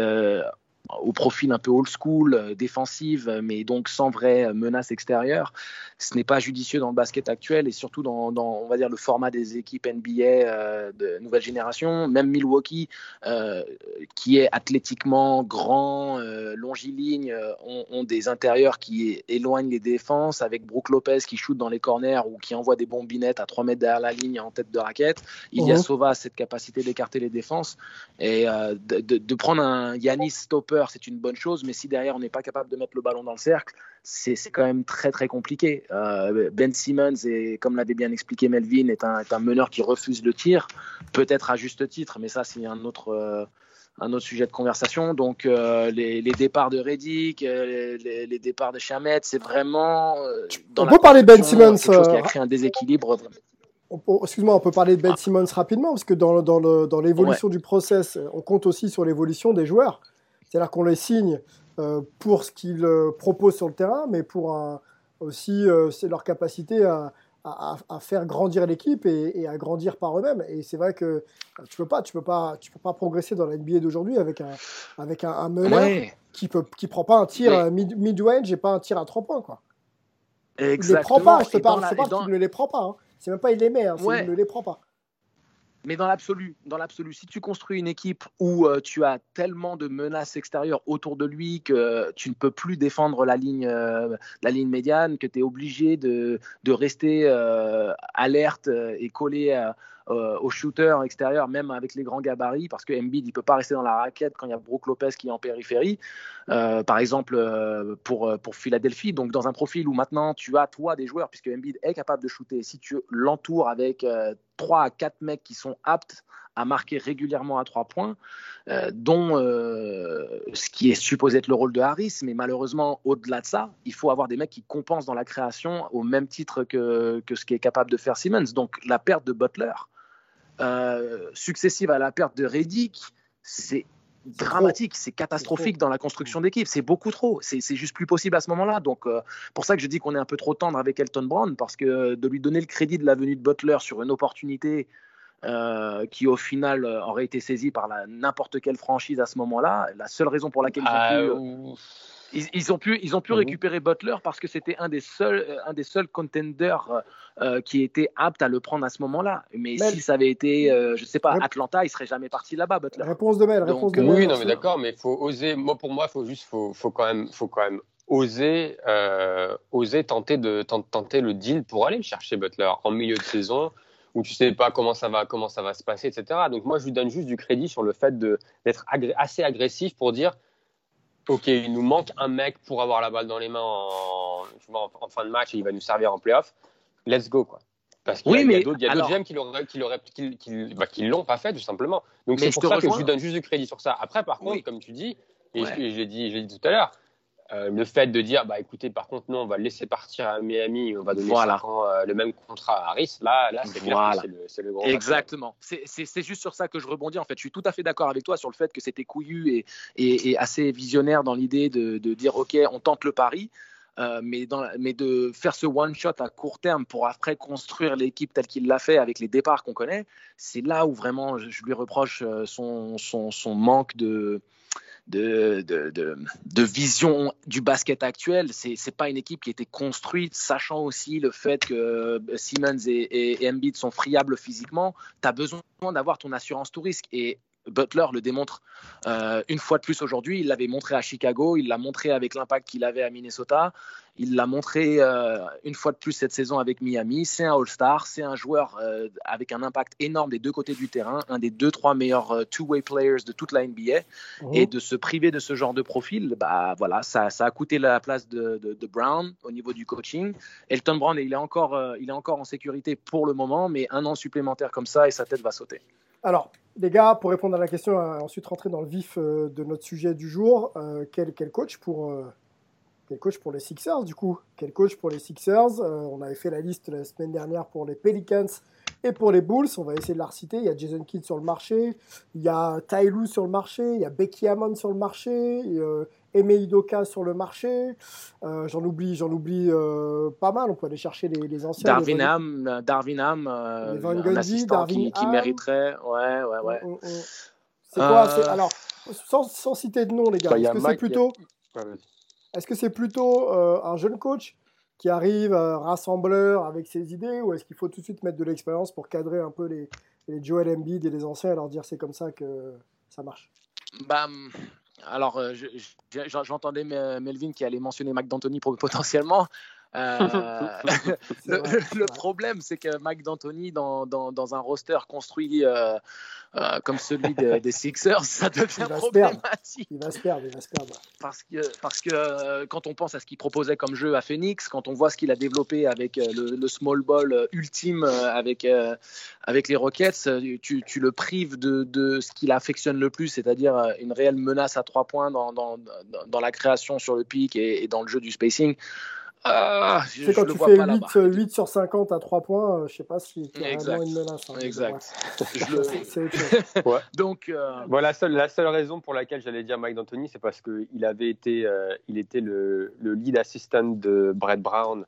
au profil un peu old school, euh, défensive, mais donc sans vraie menace extérieure. Ce n'est pas judicieux dans le basket actuel et surtout dans, dans on va dire, le format des équipes NBA euh, de nouvelle génération. Même Milwaukee, euh, qui est athlétiquement grand, euh, longiligne, euh, ont, ont, des intérieurs qui éloignent les défenses, avec Brook Lopez qui shoot dans les corners ou qui envoie des bombinettes à 3 mètres derrière la ligne en tête de raquette. Il y a Sova cette capacité d'écarter les défenses et de, de, de, prendre un Yanis stopper, c'est une bonne chose, mais si derrière on n'est pas capable de mettre le ballon dans le cercle, c'est quand même très très compliqué. Euh, ben Simmons, et comme l'avait bien expliqué Melvin, est un, est un, meneur qui refuse le tir, peut-être à juste titre, mais ça c'est un autre, euh, un autre sujet de conversation. Donc euh, les, les, départs de Reddick, les, les, les, départs de Chamet, c'est vraiment... on peut parler Ben Simmons. Chose qui a créé un déséquilibre. Excuse-moi, on peut parler de Ben ah. Simmons rapidement, parce que dans, dans l'évolution ouais. du process, on compte aussi sur l'évolution des joueurs. C'est-à-dire qu'on les signe euh, pour ce qu'ils euh, proposent sur le terrain, mais pour un, aussi euh, c'est leur capacité à, à, à, faire grandir l'équipe et, et, à grandir par eux-mêmes. Et c'est vrai que tu peux pas, tu peux pas, tu peux pas progresser dans la NBA d'aujourd'hui avec un avec un, un meneur ouais. qui peut qui prend pas un tir ouais. mid, mid range et pas un tir à trois points quoi. Exactement. Il les prend pas, je te parle, pas qu'il ne les prend pas. Hein. C'est même pas il les met, hein, ouais. il ne les prend pas. Mais dans l'absolu, dans l'absolu, si tu construis une équipe où euh, tu as tellement de menaces extérieures autour de lui que tu ne peux plus défendre la ligne, euh, la ligne médiane, que tu es obligé de, de rester euh, alerte et collé euh, au shooter extérieur, même avec les grands gabarits, parce que Embiid, il peut pas rester dans la raquette quand il y a Brook Lopez qui est en périphérie, euh, par exemple euh, pour, pour Philadelphie. Donc dans un profil où maintenant tu as toi des joueurs, puisque Embiid est capable de shooter, si tu l'entoures avec euh, 3 à 4 mecs qui sont aptes à marquer régulièrement à 3 points, euh, dont euh, ce qui est supposé être le rôle de Harris, mais malheureusement, au-delà de ça, il faut avoir des mecs qui compensent dans la création au même titre que, que ce qui est capable de faire Simmons. Donc la perte de Butler, euh, successive à la perte de Reddick, c'est dramatique, c'est catastrophique dans la construction d'équipe. C'est beaucoup trop. C'est juste plus possible à ce moment-là. Donc, euh, pour ça que je dis qu'on est un peu trop tendre avec Elton Brown, parce que de lui donner le crédit de la venue de Butler sur une opportunité euh, qui, au final, aurait été saisie par n'importe quelle franchise à ce moment-là, la seule raison pour laquelle pu. Euh, ils, ils, ont pu, ils ont pu mmh. récupérer Butler parce que c'était un des seuls, un des seuls contenders euh, qui était apte à le prendre à ce moment-là. Mais, mais si ça avait été, euh, je sais pas, Atlanta, il serait jamais parti là-bas, Butler. Réponse de Mel, réponse de Mel. Oui, non, mais d'accord, mais il faut oser. Moi, pour moi, faut juste, faut, faut quand même, faut quand même oser, euh, oser tenter de tenter le deal pour aller chercher Butler en milieu de saison où tu sais pas comment ça va, comment ça va se passer, etc. Donc moi, je lui donne juste du crédit sur le fait d'être agré assez agressif pour dire Ok, il nous manque un mec pour avoir la balle dans les mains en, fin de match et il va nous servir en playoff. Let's go, quoi. Parce qu'il oui, y a, a d'autres. GM qui qui, bah, qui l'ont pas fait, tout simplement. Donc c'est pour ça rejoins. que je lui donne juste du crédit sur ça. Après, par contre, oui. comme tu dis, et ouais. je, je l'ai dit, dit tout à l'heure, euh, le fait de dire, bah écoutez, par contre, non, on va le laisser partir à Miami, on va donner voilà. ans, euh, le même contrat à Harris, là, là c'est voilà. clair c'est le, le, grand. Exactement. C'est juste sur ça que je rebondis. En fait, je suis tout à fait d'accord avec toi sur le fait que c'était couillu et, et, et, assez visionnaire dans l'idée de, de, dire, OK, on tente le pari. Euh, mais, dans, mais de faire ce one shot à court terme pour après construire l'équipe telle qu'il l'a fait avec les départs qu'on connaît, c'est là où vraiment je, je lui reproche son, son, son manque de, de, de, de, vision du basket actuel. C'est n'est pas une équipe qui été construite, sachant aussi le fait que Simmons et, et, et Embiid sont friables physiquement. Tu as besoin d'avoir ton assurance tout risque. Et Butler le démontre euh, une fois de plus aujourd'hui. Il l'avait montré à Chicago, il l'a montré avec l'impact qu'il avait à Minnesota, il l'a montré euh, une fois de plus cette saison avec Miami. C'est un All-Star, c'est un joueur euh, avec un impact énorme des deux côtés du terrain, un des deux trois meilleurs two-way players de toute la NBA. Mmh. Et de se priver de ce genre de profil, bah voilà, ça, ça a coûté la place de, de, de, Brown au niveau du coaching. Elton Brown, il est encore, il est encore en sécurité pour le moment, mais un an supplémentaire comme ça et sa tête va sauter. Alors, les gars, pour répondre à la question, euh, ensuite rentrer dans le vif euh, de notre sujet du jour, euh, quel, coach pour, les Sixers du coup? Quel coach pour les Sixers? On avait fait la liste la semaine dernière pour les Pelicans et pour les Bulls. On va essayer de la reciter. Il y a Jason Kidd sur le marché, il y a Ty Lue sur le marché, il y a Becky Hammond sur le marché, Eme Idoka sur le marché. Euh, j'en oublie, j'en oublie euh, pas mal. On peut aller chercher les, les anciens. Darwin Ham, Darwin Ham, euh, un Gundy, assistant Darwin qui, qui, mériterait. Ouais, ouais, ouais. C'est quoi Alors, sans, sans, citer de nom, les gars, Bah, est-ce que c'est plutôt, est-ce que c'est plutôt euh, un jeune coach qui arrive euh, rassembleur avec ses idées, ou est-ce qu'il faut tout de suite mettre de l'expérience pour cadrer un peu les, les Joel Embiid et les anciens et leur dire c'est comme ça que ça marche? Bah, alors, euh, j'entendais Melvin qui allait mentionner Mac D'Antoni potentiellement. Euh, le, vrai, le problème, c'est que Mike D'Antoni, dans, dans, dans, un roster construit euh, euh, comme celui de, des Sixers, ça devient problématique. Il va se perdre, il va se perdre. Parce que, parce que quand on pense à ce qu'il proposait comme jeu à Phoenix, quand on voit ce qu'il a développé avec le, le, small ball ultime avec, avec les Rockets, tu, tu le prives de, de ce qu'il affectionne le plus, c'est-à-dire une réelle menace à trois points dans, dans, dans, la création sur le pic et, et dans le jeu du spacing. Ah, je, c'est quand je tu vois fais pas 8, là-bas. 8, sur 50 à 3 points, euh, je sais pas si tu as Exact. vraiment une menace. Hein, Exact. Je le... Ouais. Donc, euh... bon, la, seule, la seule raison pour laquelle j'allais dire Mike D'Antoni, c'est parce qu'il avait été, euh, il était le, le, lead assistant de Brett Brown.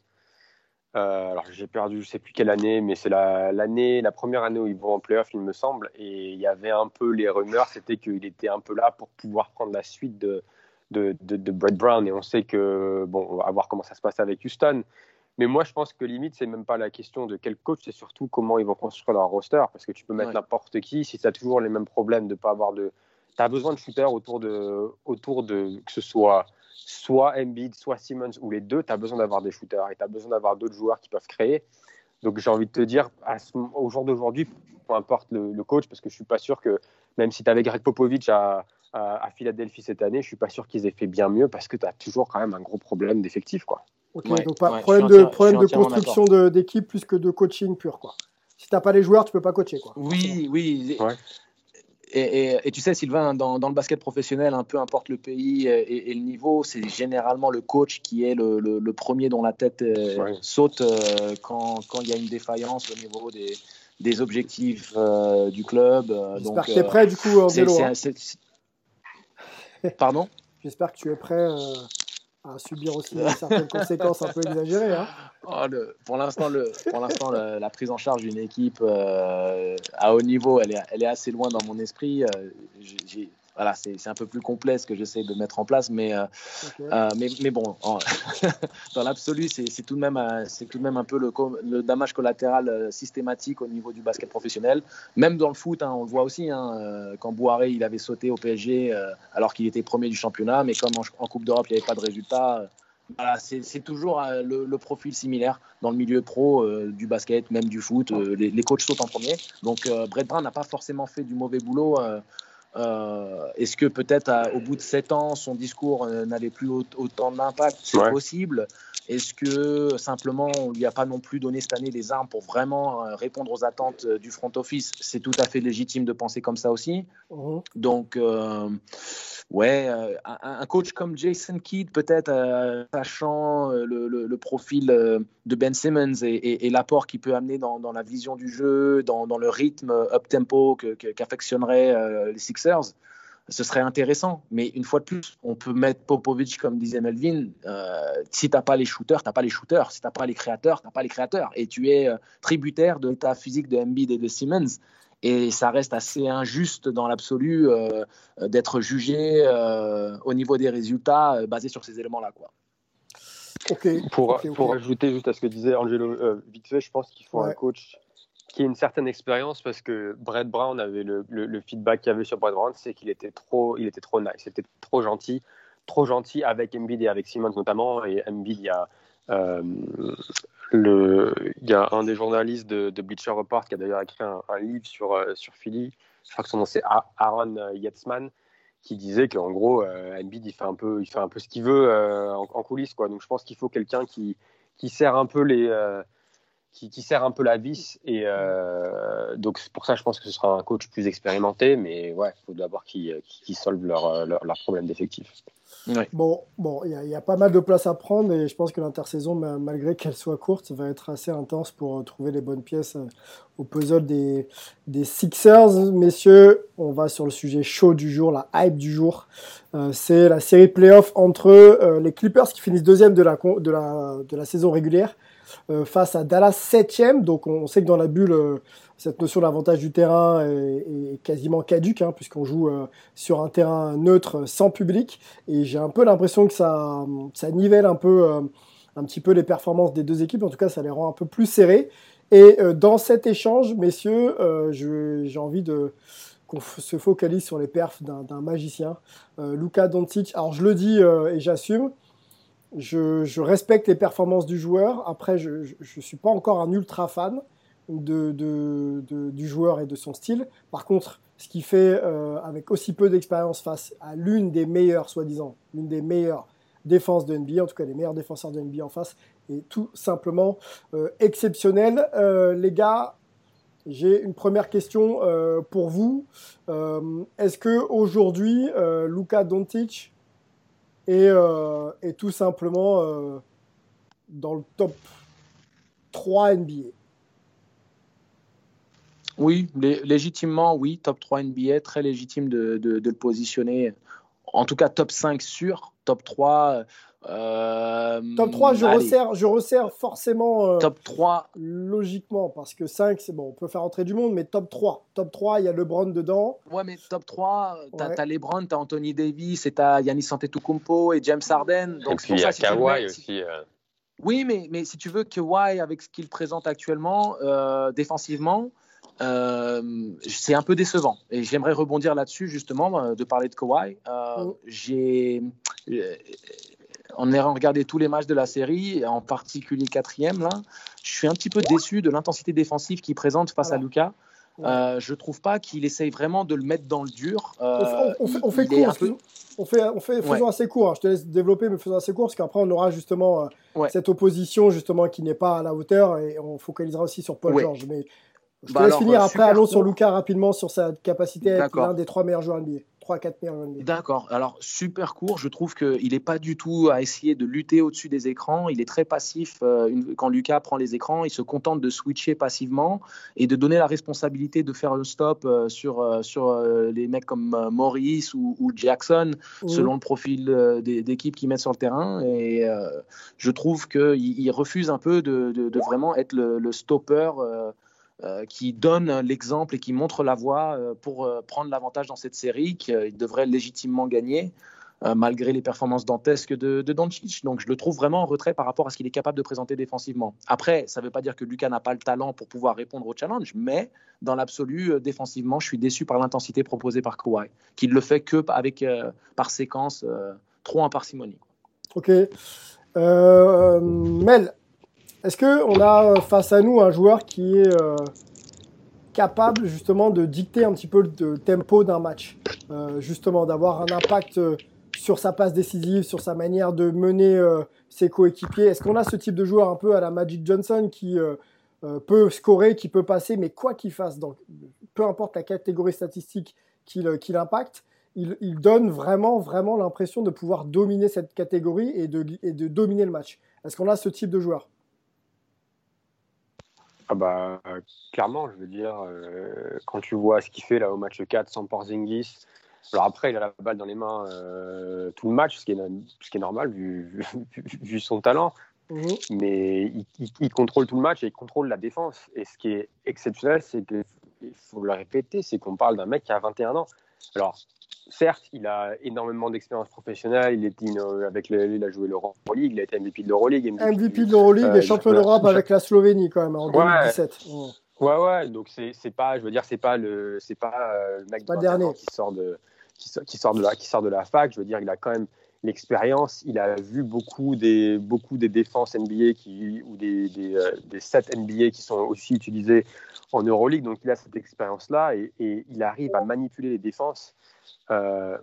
Euh, alors j'ai perdu, je sais plus quelle année, mais c'est la, l'année, la première année où ils vont en playoff, il me semble. Et il y avait un peu les rumeurs, c'était qu'il était un peu là pour pouvoir prendre la suite de de, de, de, Brett Brown et on sait que, bon, on va voir comment ça se passe avec Houston. Mais moi, je pense que limite, c'est même pas la question de quel coach, c'est surtout comment ils vont construire leur roster. Parce que tu peux mettre Ouais. n'importe qui, si tu as toujours les mêmes problèmes de pas avoir de. Tu as besoin de shooters autour de, autour de. que ce soit soit Embiid, soit Simmons ou les deux, tu as besoin d'avoir des shooters et tu as besoin d'avoir d'autres joueurs qui peuvent créer. Donc j'ai envie de te dire, à ce, au jour d'aujourd'hui, peu importe le, le, coach, parce que je suis pas sûr que, même si tu avais Greg Popovich à, à, à, Philadelphie cette année, je suis pas sûr qu'ils aient fait bien mieux parce que tu as toujours quand même un gros problème d'effectif. Quoi. Ok, Ouais, donc pas, ouais, problème de, problème de construction d'équipe plus que de coaching pur. Quoi. Si t'as pas les joueurs, tu peux pas coacher. Quoi. Oui, oui. Ouais. Et, et- et tu sais, Sylvain, dans, dans le basket professionnel, un peu importe le pays et, et le niveau, c'est généralement le coach qui est le, le- le premier dont la tête euh, Ouais. saute euh, quand quand il y a une défaillance au niveau des, des objectifs euh, du club. J'espère que tu es prêt du coup, hein. c'est- c'est- Pardon? J'espère que tu es prêt euh, à subir aussi certaines conséquences un peu exagérées. Hein. Oh, le- pour l'instant, le, pour l'instant, le- la prise en charge d'une équipe euh, à haut niveau, elle est, elle est assez loin dans mon esprit. Euh, voilà, c'est un peu plus complexe que j'essaie de mettre en place, mais, euh, euh, mais, mais bon, en- dans l'absolu, c'est tout de même, euh, tout de même un peu le, le dommage collatéral systématique au niveau du basket professionnel. Même dans le foot, hein, on le voit aussi. hein, quand Bouharé, il avait sauté au PSG euh, alors qu'il était premier du championnat, mais comme en, en Coupe d'Europe, il n'y avait pas de résultat. voilà, c'est toujours le, le profil similaire dans le milieu pro euh, du basket, même du foot. euh, les, les coachs sautent en premier. Donc, euh, Brett Brown n'a pas forcément fait du mauvais boulot. Euh, Est-ce que peut-être au bout de sept ans, son discours euh, n'avait plus au- autant d'impact C'est Ouais. possible. Est-ce que simplement on lui a pas non plus donné cette année les armes pour vraiment euh, répondre aux attentes euh, du front office? C'est tout à fait légitime de penser comme ça aussi. Mhm. Donc, euh, ouais, euh, un, un coach comme Jason Kidd, peut-être, euh, sachant euh, le, le- le profil euh, de Ben Simmons et, et- et l'apport qu'il peut amener dans, dans la vision du jeu, dans, dans le rythme up-tempo qu'affectionneraient euh, les Sixers, ce serait intéressant. Mais une fois de plus, on peut mettre Popovic, comme disait Melvin, euh, si tu n'as pas les shooters, tu n'as pas les shooters. Si tu n'as pas les créateurs, tu n'as pas les créateurs. Et tu es euh, tributaire de l'état physique de Embiid et de Simmons. Et ça reste assez injuste dans l'absolu euh, d'être jugé euh, au niveau des résultats euh, basé sur ces éléments-là. Quoi. Pour, ok, ok. pour ajouter juste à ce que disait Angelo euh, vite fait, je pense qu'il faut Ouais. un coach qui ait une certaine expérience parce que Brett Brown avait le, feedback qu'il y avait sur Brett Brown, c'est qu'il était trop, il était trop nice, c'était trop gentil, trop gentil avec Embiid et avec Simmons notamment. Et Embiid, il y a euh, le, il y a un des journalistes de, Bleacher Report qui a d'ailleurs écrit un, livre sur euh, sur Philly. Je crois que son nom c'est Aaron euh, Yetzman qui disait qu'en gros euh, Embiid il fait un peu il fait un peu ce qu'il veut en, en coulisses quoi. Donc je pense qu'il faut quelqu'un qui qui sert un peu les qui, qui sert un peu la vis et euh, donc pour ça je pense que ce sera un coach plus expérimenté mais ouais il faut d'abord qu'il qu'il solve leur leur, leur problème d'effectif. Bon, bon, il y, a- il y a pas mal de place à prendre et je pense que l'intersaison, ma- malgré qu'elle soit courte, va être assez intense pour euh, trouver les bonnes pièces euh, au puzzle des, des Sixers. Messieurs, on va sur le sujet chaud du jour, la hype du jour. Euh, c'est la série playoff entre euh, les Clippers qui finissent deuxième de la, de la, de la saison régulière face à Dallas 7 Donc on sait que dans la bulle, cette notion d'avantage du terrain est, quasiment caduque, hein, puisqu'on joue sur un terrain neutre sans public. Et j'ai un peu l'impression que ça, ça nivelle un peu, un petit peu les performances des deux équipes. En tout cas, ça les rend un peu plus serrés. Et dans cet échange, messieurs, j'ai envie qu'on se focalise sur les perfs d'un magicien. Luca Doncic, alors je le dis et j'assume, je, respecte les performances du joueur. Après, je ne suis pas encore un ultra fan du joueur et de son style. Par contre, ce qu'il fait euh, avec aussi peu d'expérience face à l'une des meilleures, soi-disant, l'une des meilleures défenses de NBA, en tout cas les meilleurs défenseurs de NBA en face, est tout simplement euh, exceptionnel. Euh, les gars, j'ai une première question pour vous. Est-ce que aujourd'hui, Luka Doncic et, euh, et tout simplement euh, dans le top 3 NBA. Oui, légitimement, oui, top 3 NBA, très légitime de, le positionner, en tout cas top 5 sûr, top 3, euh, top 3, je resserre, je resserre forcément. Euh, top 3. Logiquement, parce que 5, c'est bon, on peut faire entrer du monde, mais top 3. Top 3, il y a LeBron dedans. Ouais, mais top 3, t'as ouais. as LeBron, t'as Anthony Davis, et t'as Yannis Antetokounmpo et James Harden. Donc et puis il y a Kawhi aussi. Euh. Oui, mais, mais si tu veux, Kawhi, avec ce qu'il présente actuellement, défensivement, c'est un peu décevant. Et j'aimerais rebondir là-dessus, justement, de parler de Kawhi. Mm. J'ai en ayant regardé tous les matchs de la série, en particulier le quatrième, là, je suis un petit peu déçu de l'intensité défensive qu'il présente face à Lucas. Euh, je trouve pas qu'il essaye vraiment de le mettre dans le dur. Euh, on, fait, on, fait, court, on fait, on fait, faisons assez court. Hein. Je te laisse développer, mais faisons assez court, parce qu'après on aura justement euh, cette opposition justement qui n'est pas à la hauteur, et on focalisera aussi sur Paul George. Mais je te bah laisse finir. Après, allons sur Lucas rapidement sur sa capacité à être l'un des trois meilleurs joueurs NBA. 3-4 D'accord. Alors, super court. Je trouve qu'il n'est pas du tout à essayer de lutter au-dessus des écrans. Il est très passif. Euh, quand Lucas prend les écrans, il se contente de switcher passivement et de donner la responsabilité de faire le stop euh, sur, euh, sur les mecs comme Maurice ou, Jackson, selon le profil d'équipe qu'ils mettent sur le terrain. Et je trouve qu'il il refuse un peu de, de, vraiment être le, le stopper. Euh, qui donne l'exemple et qui montre la voie euh, pour euh, prendre l'avantage dans cette série qu'il devrait légitimement gagner malgré les performances dantesques de, de. Donc je le trouve vraiment en retrait par rapport à ce qu'il est capable de présenter défensivement. Après, ça ne veut pas dire que Lucas n'a pas le talent pour pouvoir répondre au challenge, mais dans l'absolu, défensivement, je suis déçu par l'intensité proposée par Kawhi, qui ne le fait que par séquence, trop en parcimonie. Ok. Mel, est-ce qu'on a euh, face à nous un joueur qui est euh, capable justement de dicter un petit peu le tempo d'un match euh, Justement, d'avoir un impact sur sa passe décisive, sur sa manière de mener ses coéquipiers? Est-ce qu'on a ce type de joueur un peu à la Magic Johnson qui peut scorer, qui peut passer, mais quoi qu'il fasse, donc, peu importe la catégorie statistique qu'il impacte, il, donne vraiment, vraiment l'impression de pouvoir dominer cette catégorie et de, et de dominer le match? Est-ce qu'on a ce type de joueur? Ah bah clairement, je veux dire, euh, quand tu vois ce qu'il fait là au match 4 sans Porzingis, alors après il a la balle dans les mains euh, tout le match, ce qui est, ce qui est normal vu, vu, son talent, mais il, contrôle tout le match et il contrôle la défense. Et ce qui est exceptionnel, c'est qu'il faut le répéter, c'est qu'on parle d'un mec qui a 21 ans. Alors certes, il a énormément d'expérience professionnelle. Il, est, avec il a joué l'Euroleague, il a été MVP de l'Euroleague. MVP, MVP de l'Euroleague euh, et champion d'Europe avec la Slovénie quand même en 2017. Ouais, ouais. Donc c'est pas, je veux dire, c'est pas le, c'est pas euh, le mec de qui sort de, qui sort, qui sort, de la, qui sort de la fac. Je veux dire, il a quand même l'expérience. Il a vu beaucoup des, beaucoup des défenses NBA qui, ou des, des, euh, des, sets NBA qui sont aussi utilisés en Euroleague. Donc il a cette expérience-là et, et, il arrive à manipuler les défenses euh,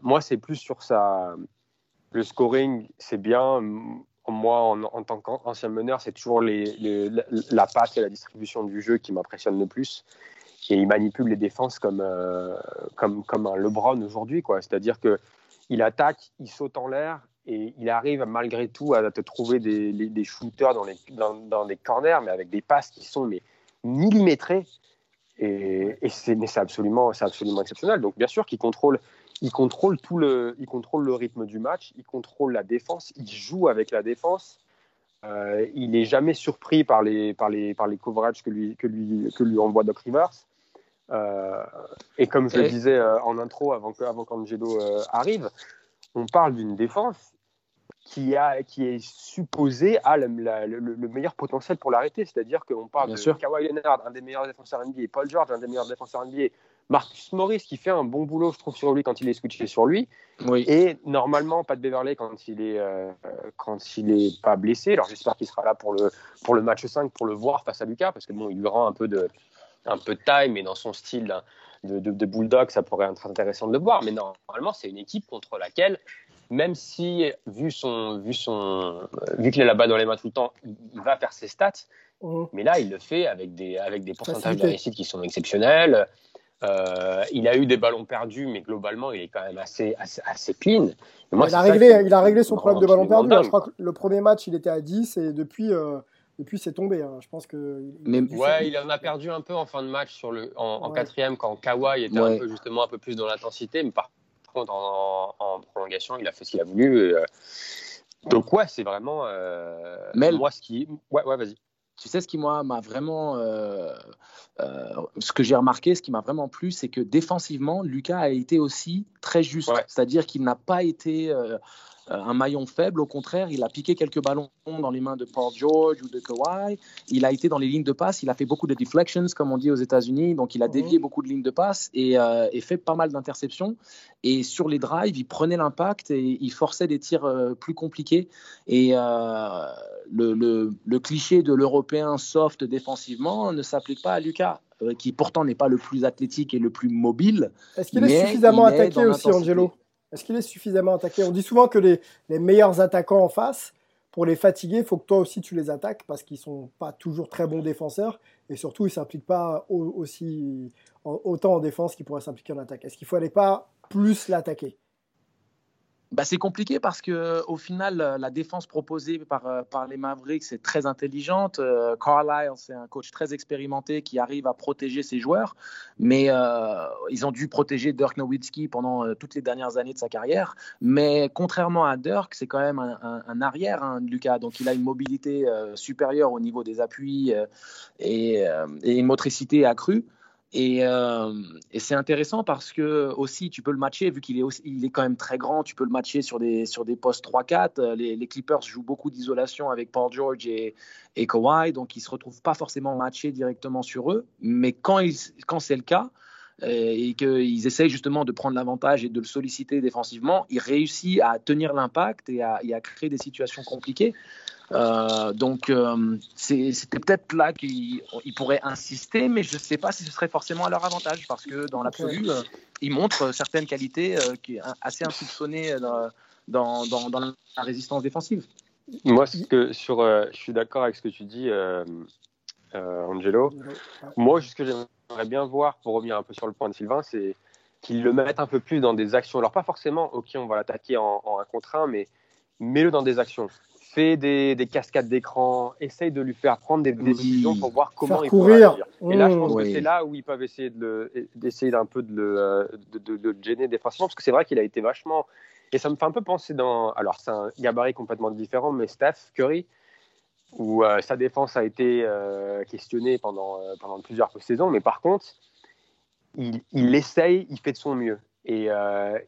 moi, c'est plus sur ça. Le scoring, c'est bien. Moi, en, tant qu'ancien meneur, c'est toujours les, la passe et la distribution du jeu qui m'impressionnent le plus. Et il manipule les défenses comme, euh, comme, un LeBron aujourd'hui. C'est-à-dire qu'il attaque, il saute en l'air et il arrive malgré tout à te trouver des, shooters dans, les, dans, dans, corners, mais avec des passes qui sont mais, millimétrées. Et, et c'est absolument, absolument exceptionnel. Donc, bien sûr qu'il contrôle il contrôle tout le, il contrôle le rythme du match, il contrôle la défense, il joue avec la défense. euh, il n'est jamais surpris par les, par les, par les coverages que lui, que lui, que lui envoie Doc Rivers. Euh, et comme je le disais euh, en intro avant, que, avant qu'Angelo arrive, on parle d'une défense qui, a, qui est supposée à le, le, meilleur potentiel pour l'arrêter. C'est-à-dire qu'on parle Bien de sûr. Kawhi Leonard, un des meilleurs défenseurs NBA, Paul George, un des meilleurs défenseurs NBA, Marcus Morris qui fait un bon boulot, je trouve, sur lui quand il est switché sur lui. Oui. Et normalement, Pat Beverley quand il est euh, quand il est pas blessé. Alors j'espère qu'il sera là pour le pour le match 5 pour le voir face à Lucas parce que bon, il lui rend un peu de un peu de taille, mais dans son style de, de, bulldog, ça pourrait être intéressant de le voir. Mais normalement, c'est une équipe contre laquelle même si, vu, son, vu, son, vu qu'il est là-bas dans les mains tout le temps, il va faire ses stats. Mmh. Mais là, il le fait avec des, avec des pourcentages de réussite qui sont exceptionnels. Euh, il a eu des ballons perdus, mais globalement, il est quand même assez, assez, clean. Moi, il, a réglé, il a réglé son problème de ballons perdus. je crois que le premier match, il était à 10 et depuis, euh, depuis c'est tombé. Hein. Je pense que. Mais, ouais, il en a perdu un peu en fin de match sur le, en, quatrième quand Kawhi était un peu, justement un peu plus dans l'intensité. Mais par contre, en, prolongation, il a fait ce qu'il a voulu. Euh. Donc, ouais, c'est vraiment. mais moi, ce qui. Ouais, ouais, vas-y. Tu sais, ce qui m'a vraiment, euh, euh, ce que j'ai remarqué, ce qui m'a vraiment plu, c'est que défensivement, Lucas a été aussi très juste. C'est-à-dire qu'il n'a pas été euh, euh, un maillon faible. Au contraire, il a piqué quelques ballons dans les mains de Paul George ou de Kawhi. Il a été dans les lignes de passe. Il a fait beaucoup de deflections, comme on dit aux États-Unis. Donc, il a mhm. dévié beaucoup de lignes de passe et, euh, fait pas mal d'interceptions. Et sur les drives, il prenait l'impact et il forçait des tirs euh, plus compliqués. Et le, cliché de l'Européen soft défensivement ne s'applique pas à Lucas qui pourtant n'est pas le plus athlétique et le plus mobile. Est-ce qu'il est suffisamment attaqué aussi, Angelo? Est-ce qu'il est suffisamment attaqué? On dit souvent que les, meilleurs attaquants en face, pour les fatiguer, il faut que toi aussi tu les attaques parce qu'ils ne sont pas toujours très bons défenseurs et surtout ils ne s'impliquent pas aussi, autant en défense qu'ils pourraient s'impliquer en attaque. Est-ce qu'il ne fallait pas plus l'attaquer? Bah, c'est compliqué parce que au final, la défense proposée par, euh, par les Mavericks est très intelligente. Euh, Carlisle, c'est un coach très expérimenté qui arrive à protéger ses joueurs, mais euh, ils ont dû protéger Dirk Nowitzki pendant toutes les dernières années de sa carrière. Mais contrairement à Dirk, c'est quand même un, arrière, hein, Lucas, donc il a une mobilité supérieure au niveau des appuis et une motricité accrue. Euh, et, c'est intéressant parce que aussi tu peux le matcher vu qu'il est il est quand même très grand. Tu peux le matcher sur des sur des postes 3-4. Euh, les, Clippers jouent beaucoup d'isolation avec Paul George et, Kawhi, donc ils se retrouvent pas forcément matchés directement sur eux. Mais quand quand c'est le cas euh, et qu'ils essayent justement de prendre l'avantage et de le solliciter défensivement, il réussit à tenir l'impact et à créer des situations compliquées. Euh, donc, euh, c'était peut-être là qu'ils pourraient insister, mais je ne sais pas si ce serait forcément à leur avantage, parce que dans l'absolu, euh, ils montrent certaines qualités qui assez insoupçonnées dans, dans, dans, la résistance défensive. Moi, ce que, sur, je suis d'accord avec ce que tu dis, Angelo. Moi, ce que j'aimerais bien voir, pour revenir un peu sur le point de Sylvain, c'est qu'ils le mettent un peu plus dans des actions. Alors, pas forcément, ok, on va l'attaquer en, en un contre un, mais mets-le dans des actions fait des, des cascades d'écran, essaye de lui faire prendre des, décisions pour voir comment il courir. peut Et là, je pense que c'est là où ils peuvent essayer d'essayer d'un peu de le, euh, de, de, de le gêner défensivement, parce que c'est vrai qu'il a été vachement. Et ça me fait un peu penser dans. Alors, c'est un gabarit complètement différent, mais Steph Curry, où euh, sa défense a été euh, questionnée pendant, pendant plusieurs saisons, mais par contre, il, il essaye, il fait de son mieux. Et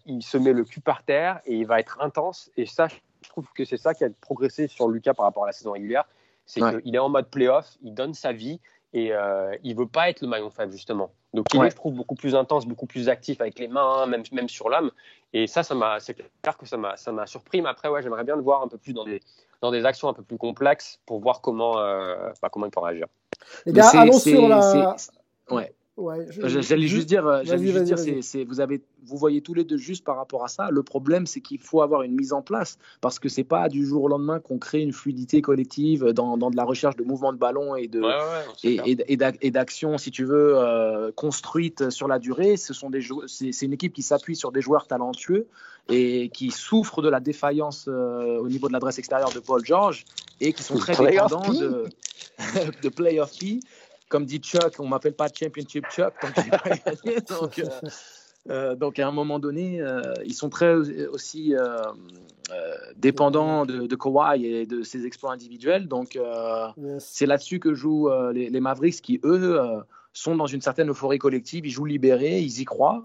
il se met le cul par terre et il va être intense. Et ça, je trouve que c'est ça qui a progressé sur Lucas par rapport à la saison régulière. C'est qu'il est en mode playoff, il donne sa vie et euh, il veut pas être le maillon faible justement. Donc il est, je trouve, beaucoup plus intense, beaucoup plus actif avec les mains, même, même sur l'âme. Et ça, ça m'a, c'est clair que ça m'a, ça m'a surpris. Mais après, ouais, j'aimerais bien le voir un peu plus dans des, dans des actions un peu plus complexes pour voir comment, euh, bah, comment il peut réagir. Les gars, allons sur la. Ouais. Ouais, J'allais juste dire, euh, juste dire c'est, vous, avez, vous voyez tous les deux juste par rapport à ça. Le problème, c'est qu'il faut avoir une mise en place parce que c'est pas du jour au lendemain qu'on crée une fluidité collective dans, dans, de la recherche de mouvement de ballon et de et, et, d'action, si tu veux, euh, construite sur la durée. Ce sont des c'est, une équipe qui s'appuie sur des joueurs talentueux et qui souffrent de la défaillance euh, au niveau de l'adresse extérieure de Paul George et qui sont très dépendants de, de playoff P comme dit Chuck, on m'appelle pas Championship Chuck tant que j'ai pas gagné. Donc, euh, Euh, donc à un moment donné, euh, ils sont très aussi euh, dépendants de, de, Kawhi et de ses exploits individuels. Donc c'est là-dessus que jouent les, les, Mavericks qui, eux, sont dans une certaine euphorie collective. Ils jouent libérés, ils y croient.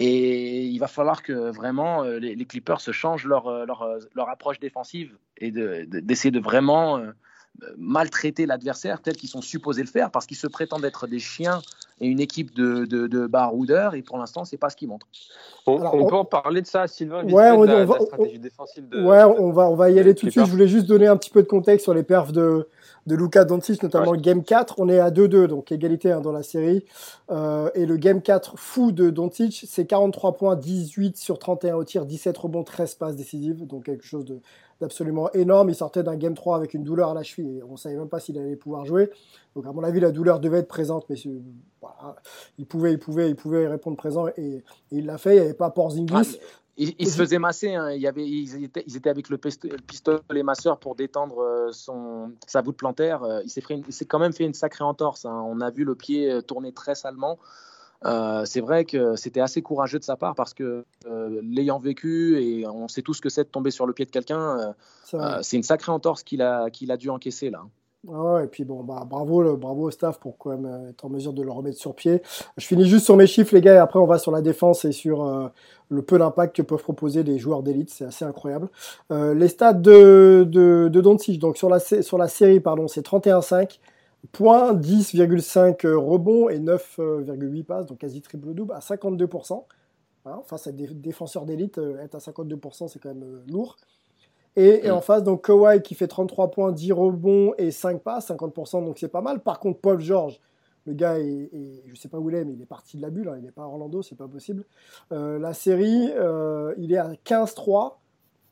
Et il va falloir que vraiment les, les Clippers se changent leur, leur, leur approche défensive et d'essayer de, de, vraiment maltraiter l'adversaire tel qu'ils sont supposés le faire parce qu'ils se prétendent être des chiens et une équipe de, de, de baroudeurs et pour l'instant c'est pas ce qu'ils montrent. On, on, peut en parler de ça, Sylvain, ouais, on, de la, va, stratégie défensive de, ouais, on va on va y aller tout de suite. Je voulais juste donner un petit peu de contexte sur les perfs de de Luca Doncic, notamment le Game 4. On est à 2-2, donc égalité hein, dans la série. Euh, et le Game 4 fou de Doncic, c'est 43 points, 18 sur 31 au tir, 17 rebonds, 13 passes décisives, donc quelque chose de d'absolument énorme. Il sortait d'un Game 3 avec une douleur à la cheville et on ne savait même pas s'il allait pouvoir jouer. Donc à mon avis, la douleur devait être présente, mais voilà, il, pouvait, il, pouvait, il pouvait répondre présent et, et il l'a fait. Il n'y avait pas Porzingis. Ah, il, il, se faisait masser, hein. il y avait, ils, étaient, ils étaient avec le pistolet masseur pour détendre euh, son, sa voûte plantaire. Euh, il s'est quand même fait une sacrée entorse. Hein. On a vu le pied euh, tourner très salement. Euh, c'est vrai que c'était assez courageux de sa part parce que euh, l'ayant vécu et on sait tous ce que c'est de tomber sur le pied de quelqu'un, euh, c'est une sacrée entorse qu'il a, qu'il a dû encaisser là. Et puis bon, bah, bravo, le, bravo au staff pour quand même être en mesure de le remettre sur pied. Je finis juste sur mes chiffres, les gars, et après on va sur la défense et sur le peu d'impact que peuvent proposer les joueurs d'élite. C'est assez incroyable. les stats de, de, donc sur la, série, pardon, c'est 31-5. Points, 10,5 rebonds et 9,8 passes, donc quasi triple-double à 52%. Hein, face à des défenseurs d'élite, euh, être à 52%, c'est quand même euh, lourd. Et, en face, donc Kawhi qui fait 33 points, 10 rebonds et 5 passes, 50%, donc c'est pas mal. Par contre, Paul George, le gars, est, je sais pas où il est, mais il est parti de la bulle, hein, il n'est pas à Orlando, c'est pas possible. Euh, la série, il est à 15-3,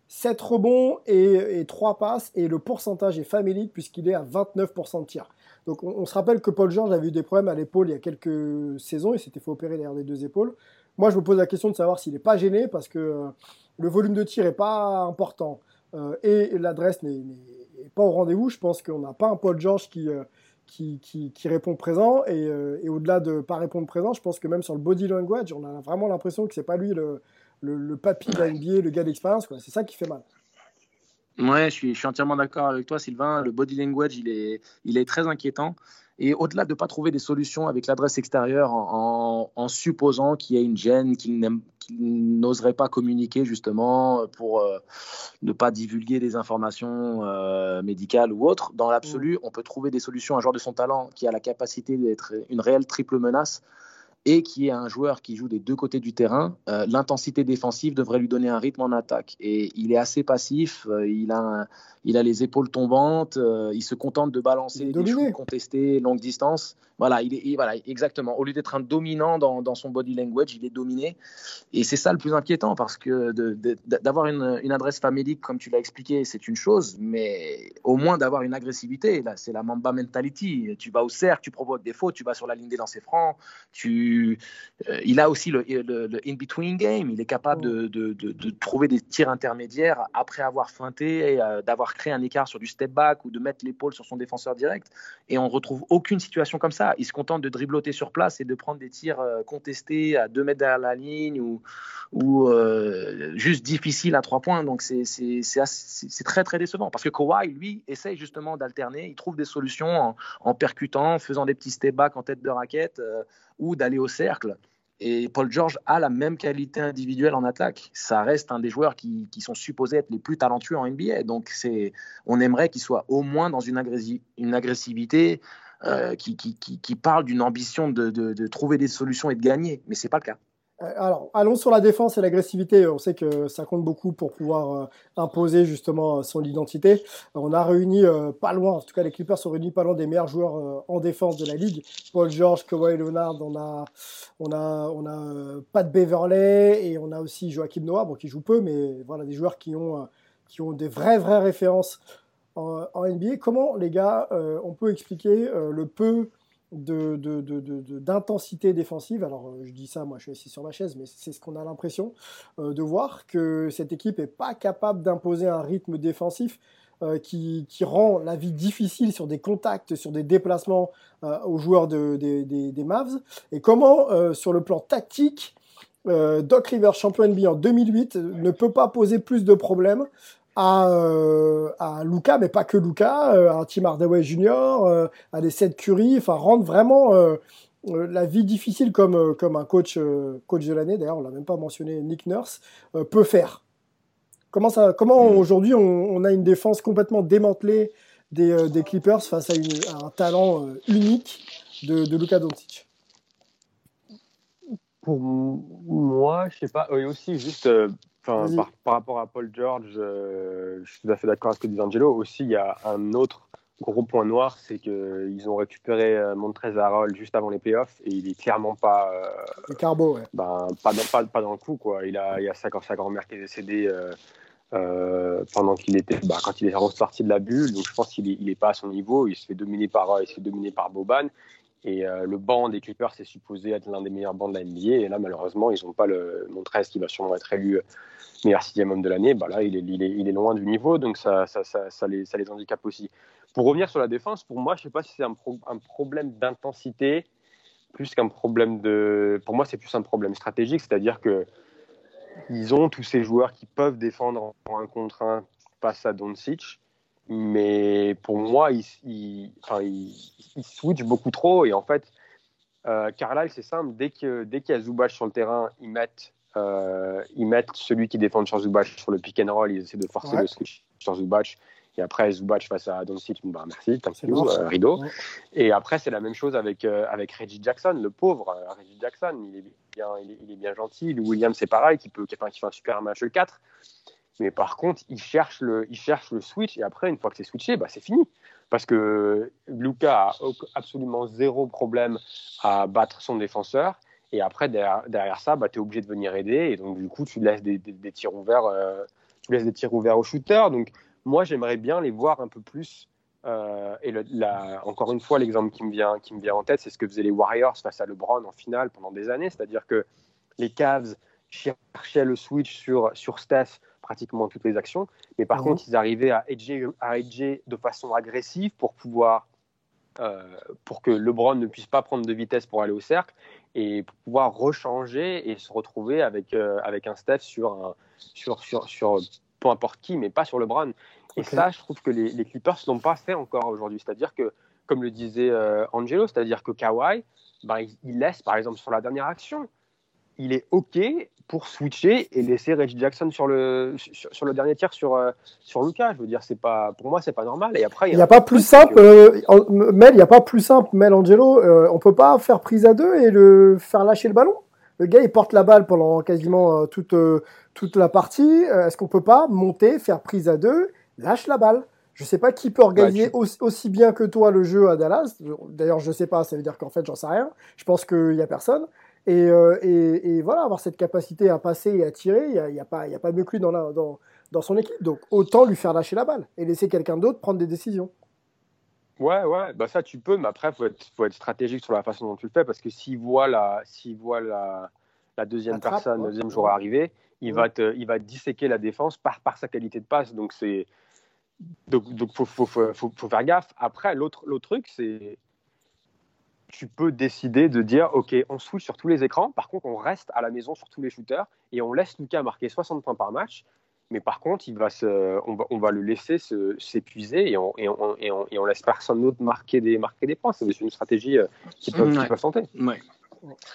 7 rebonds et, et, 3 passes, et le pourcentage est familique puisqu'il est à 29% de tir. Donc on, se rappelle que Paul George avait eu des problèmes à l'épaule il y a quelques saisons, il s'était fait opérer derrière les deux épaules. Moi je me pose la question de savoir s'il n'est pas gêné parce que euh, le volume de tir n'est pas important euh, et l'adresse n'est pas au rendez-vous. Je pense qu'on n'a pas un Paul George qui, euh, qui, qui, répond présent et, et au-delà de pas répondre présent, je pense que même sur le body language, on a vraiment l'impression que c'est pas lui le, le, le papy de la NBA, le gars d'expérience. C'est ça qui fait mal. Ouais, je suis, je suis entièrement d'accord avec toi, Sylvain. Le body language, il est, il est très inquiétant. Et au-delà de ne pas trouver des solutions avec l'adresse extérieure en, en, supposant qu'il y a une gêne qu'il n'oserait pas communiquer justement pour euh, ne pas divulguer des informations euh, médicales ou autres, dans l'absolu, mmh. on peut trouver des solutions. Un joueur de son talent qui a la capacité d'être une réelle triple menace, et qui est un joueur qui joue des deux côtés du terrain, euh, l'intensité défensive devrait lui donner un rythme en attaque. Et il est assez passif, euh, il, a il a les épaules tombantes, euh, il se contente de balancer des shoots contestés longue distance. Voilà, il est, voilà, exactement. Au lieu d'être un dominant dans, dans, son body language, il est dominé. Et c'est ça le plus inquiétant parce que d'avoir une, une, adresse famélique, comme tu l'as expliqué, c'est une chose, mais au moins d'avoir une agressivité, là, c'est la Mamba mentality. Tu vas au cercle, tu provoques des fautes, tu vas sur la ligne des lancers francs, tu euh, il a aussi le, in-between game. Il est capable de, trouver des tirs intermédiaires après avoir feinté, euh, d'avoir créé un écart sur du step back ou de mettre l'épaule sur son défenseur direct. Et on retrouve aucune situation comme ça. Il se contente de dribbloter sur place et de prendre des tirs euh, contestés à 2 mètres derrière la ligne ou, ou juste difficiles à 3 points. Donc c'est très très décevant parce que Kawhi, lui, essaye justement d'alterner. Il trouve des solutions en, en, percutant, en faisant des petits step back en tête de raquette ou d'aller au cercle. Et Paul George a la même qualité individuelle en attaque. Ça reste un des joueurs qui, qui sont supposés être les plus talentueux en NBA. Donc on aimerait qu'il soit au moins dans une, une agressivité euh, qui, qui, qui, parle d'une ambition de, de, de, trouver des solutions et de gagner. Mais c'est pas le cas. Euh, alors, allons sur la défense et l'agressivité. On sait que ça compte beaucoup pour pouvoir euh, imposer justement son identité. On a réuni pas loin, en tout cas les Clippers sont réunis pas loin des meilleurs joueurs en défense de la ligue. Paul George, Kawhi Leonard, on a, on a, on a Pat Beverley et on a aussi Joachim Noah, bon, qui joue peu, mais voilà des joueurs qui ont, qui ont des vraies vraies références en, en NBA. Comment les gars, on peut expliquer le peu d'intensité de, de, défensive. Alors, euh, je dis ça, moi je suis assis sur ma chaise, mais c'est ce qu'on a l'impression euh, de voir, que cette équipe n'est pas capable d'imposer un rythme défensif euh, qui, rend la vie difficile sur des contacts, sur des déplacements aux joueurs des Mavs. Et comment, sur le plan tactique, Doc Rivers, champion NBA en 2008, ne peut pas poser plus de problèmes à, euh, à Luca, mais pas que Luca, euh, à Tim Hardaway Jr., euh, à des Seth Curry, enfin rendre vraiment euh, la vie difficile comme, comme un coach, coach de l'année, d'ailleurs on l'a même pas mentionné, Nick Nurse, peut faire. Comment, ça, comment aujourd'hui on, on a une défense complètement démantelée des, des Clippers face à, une- à un talent unique de, de Luka Doncic? Pour moi, je sais pas. Et aussi, juste euh, enfin, par, par rapport à Paul George, euh, je suis tout à fait d'accord avec ce que dit Angelo. Aussi, il y a un autre gros point noir, c'est qu'ils ont récupéré euh, Montrezl Harrell juste avant les playoffs et il est clairement pas, euh, Carbo, ouais. ben, pas, dans, pas, pas dans le coup. Quoi. Il, a, il y a sa, sa grand-mère qui est décédée euh, euh, pendant qu'il était, bah, quand il est ressorti de la bulle. Donc je pense qu'il est, il est pas à son niveau. Il se fait dominer par, euh, il se fait dominer par Boban. Et euh, le banc des Clippers c'est supposé être l'un des meilleurs bancs de la NBA. Et là, malheureusement, ils n'ont pas le Montrez qui va sûrement être élu meilleur sixième homme de l'année. Bah, là, il est, loin du niveau, donc ça, les, ça handicape aussi. Pour revenir sur la défense, pour moi, je ne sais pas si c'est un problème d'intensité plus qu'un problème de. Pour moi, c'est plus un problème stratégique, c'est-à-dire que ils ont tous ces joueurs qui peuvent défendre en un contre un face à Doncic, mais pour moi, enfin, ils, ils switchent beaucoup trop et en fait, euh, Carlisle, c'est simple, dès que dès qu'il y a Zubac sur le terrain, ils mettent euh, ils mettent celui qui défend sur Zubac sur le pick and roll, ils essaient de forcer Ouais. le switch sur Zubac. Et après, Zubac face à Doncic, bah merci, thank you, euh, rideau. Ouais. Et après, c'est la même chose avec, euh, avec Reggie Jackson, le pauvre Reggie Jackson. Il est bien, il est, il est bien gentil. Lou Williams, c'est pareil, qui, peut, qui, enfin, qui fait un super match le 4. Mais par contre, il cherche le, il cherche le switch. Et après, une fois que c'est switché, bah, c'est fini. Parce que Luca a absolument zéro problème à battre son défenseur. Et après, derrière, ça, bah, tu es obligé de venir aider. Et donc, du coup, tu laisses des, des- tirs ouverts, euh, tu laisses des tirs ouverts aux shooters. Donc, moi, j'aimerais bien les voir un peu plus. euh, et encore une fois, l'exemple qui me vient, qui me vient en tête, c'est ce que faisaient les Warriors face à LeBron en finale pendant des années. C'est-à-dire que les Cavs cherchaient le switch sur, sur Steph pratiquement toutes les actions. Mais par Mhm. contre, ils arrivaient à edger, à edger de façon agressive pour pouvoir euh, pour que LeBron ne puisse pas prendre de vitesse pour aller au cercle et pour pouvoir rechanger et se retrouver avec, euh, avec un Steph sur, un, sur, sur, sur peu importe qui, mais pas sur LeBron. Et ça, je trouve que les, les Clippers ne l'ont pas fait encore aujourd'hui. C'est-à-dire que, comme le disait euh, Angelo, c'est-à-dire que Kawhi, ben, il, il laisse, par exemple, sur la dernière action, il est OK pour switcher et laisser Reggie Jackson sur le, sur, sur le dernier tir sur, euh, sur Lucas. Je veux dire, c'est pas, pour moi, c'est pas normal. Et après, Il n'y a pas plus simple, euh, en- Mel, il n'y a pas plus simple, Mel Angelo, euh, on peut pas faire prise à deux et le faire lâcher le ballon. Le gars, il porte la balle pendant quasiment euh, toute, euh, toute la partie. Euh, Est-ce qu'on peut pas monter, faire prise à deux, lâche la balle? Je sais pas qui peut organiser Bah, tu- aussi, aussi bien que toi le jeu à Dallas. D'ailleurs, je sais pas, ça veut dire qu'en fait, j'en sais rien. Je pense qu'il y a personne. Et, euh, et, et voilà, avoir cette capacité à passer et à tirer, il n'y a, il y a, pas- y a pas mieux que lui dans, la, dans, dans son équipe. Donc, autant lui faire lâcher la balle et laisser quelqu'un d'autre prendre des décisions. Ouais, ouais, bah ça tu peux, mais après, il faut être, faut être stratégique sur la façon dont tu le fais, parce que s'il voit la, s'il voit la, la deuxième personne, ouais. le deuxième joueur arriver, il, Ouais. va te, il va disséquer la défense par, par sa qualité de passe. Donc, c'est. Donc, donc faut, faut, faut, faut, faut faire gaffe. Après, l'autre truc, c'est. Tu peux décider de dire, OK, on switch sur tous les écrans, par contre, on reste à la maison sur tous les shooters et on laisse Lucas marquer 60 points par match. Mais par contre, il va se, on, va, on va le laisser se- s'épuiser et on, et, on, et, on, et on laisse personne d'autre marquer des, marquer des points. C'est une stratégie euh, qui qui Ouais. peuvent tenter. Ouais.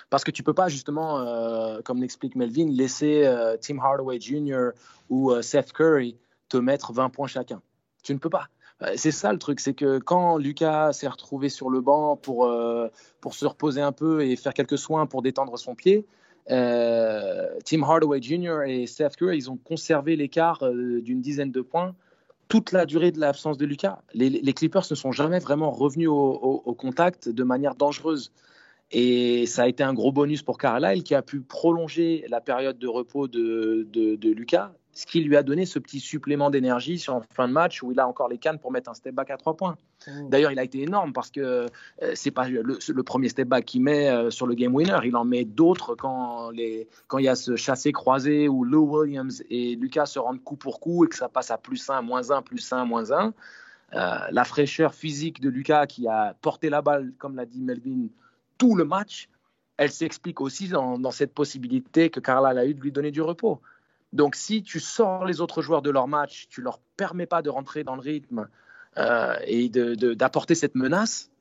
Parce que tu peux pas justement, euh, comme l'explique Melvin, laisser euh, Tim Hardaway Jr. ou euh, Seth Curry te mettre 20 points chacun. Tu ne peux pas. Euh, C'est ça le truc, c'est que quand Lucas s'est retrouvé sur le banc pour, euh, pour se reposer un peu et faire quelques soins pour détendre son pied, euh, Tim Hardaway Jr. et Seth Curry, ils ont conservé l'écart euh, d'une dizaine de points toute la durée de l'absence de Lucas. Les, Clippers ne sont jamais vraiment revenus au, contact de manière dangereuse. Et ça a été un gros bonus pour Carlisle qui a pu prolonger la période de repos de, de Lucas, ce qui lui a donné ce petit supplément d'énergie sur en fin de match où il a encore les cannes pour mettre un step back à trois points. D'ailleurs, il a été énorme parce que euh, c'est pas le, le premier step back qu'il met euh, sur le game winner, il en met d'autres quand, les, quand il y a ce chassé croisé où Lou Williams et Lucas se rendent coup pour coup et que ça passe à plus 1, moins 1, plus 1, moins 1. Euh, la fraîcheur physique de Lucas qui a porté la balle, comme l'a dit Melvin, tout le match, elle s'explique aussi dans, dans, cette possibilité que Carlisle a eu de lui donner du repos. Donc si tu sors les autres joueurs de leur match, tu leur permets pas de rentrer dans le rythme euh, et d'apporter cette menace,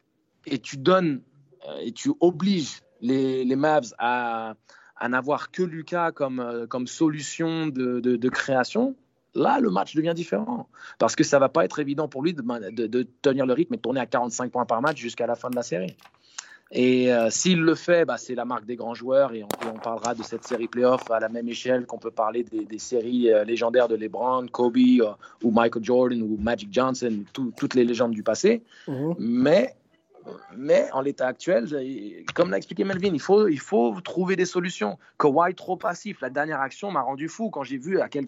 et tu donnes euh, et tu obliges les, Mavs à, n'avoir que Lucas comme, euh, solution de, création, là, le match devient différent. Parce que ça va pas être évident pour lui de, tenir le rythme et de tourner à 45 points par match jusqu'à la fin de la série. Et euh, s'il le fait, bah, c'est la marque des grands joueurs et on, on, parlera de cette série playoff à la même échelle qu'on peut parler des, des séries euh, légendaires de LeBron, Kobe euh, ou Michael Jordan ou Magic Johnson, toutes les légendes du passé. Mhm. Mais, mais en l'état actuel, comme l'a expliqué Melvin, il faut, il faut trouver des solutions. Kawhi trop passif, la dernière action m'a rendu fou quand j'ai vu à quel,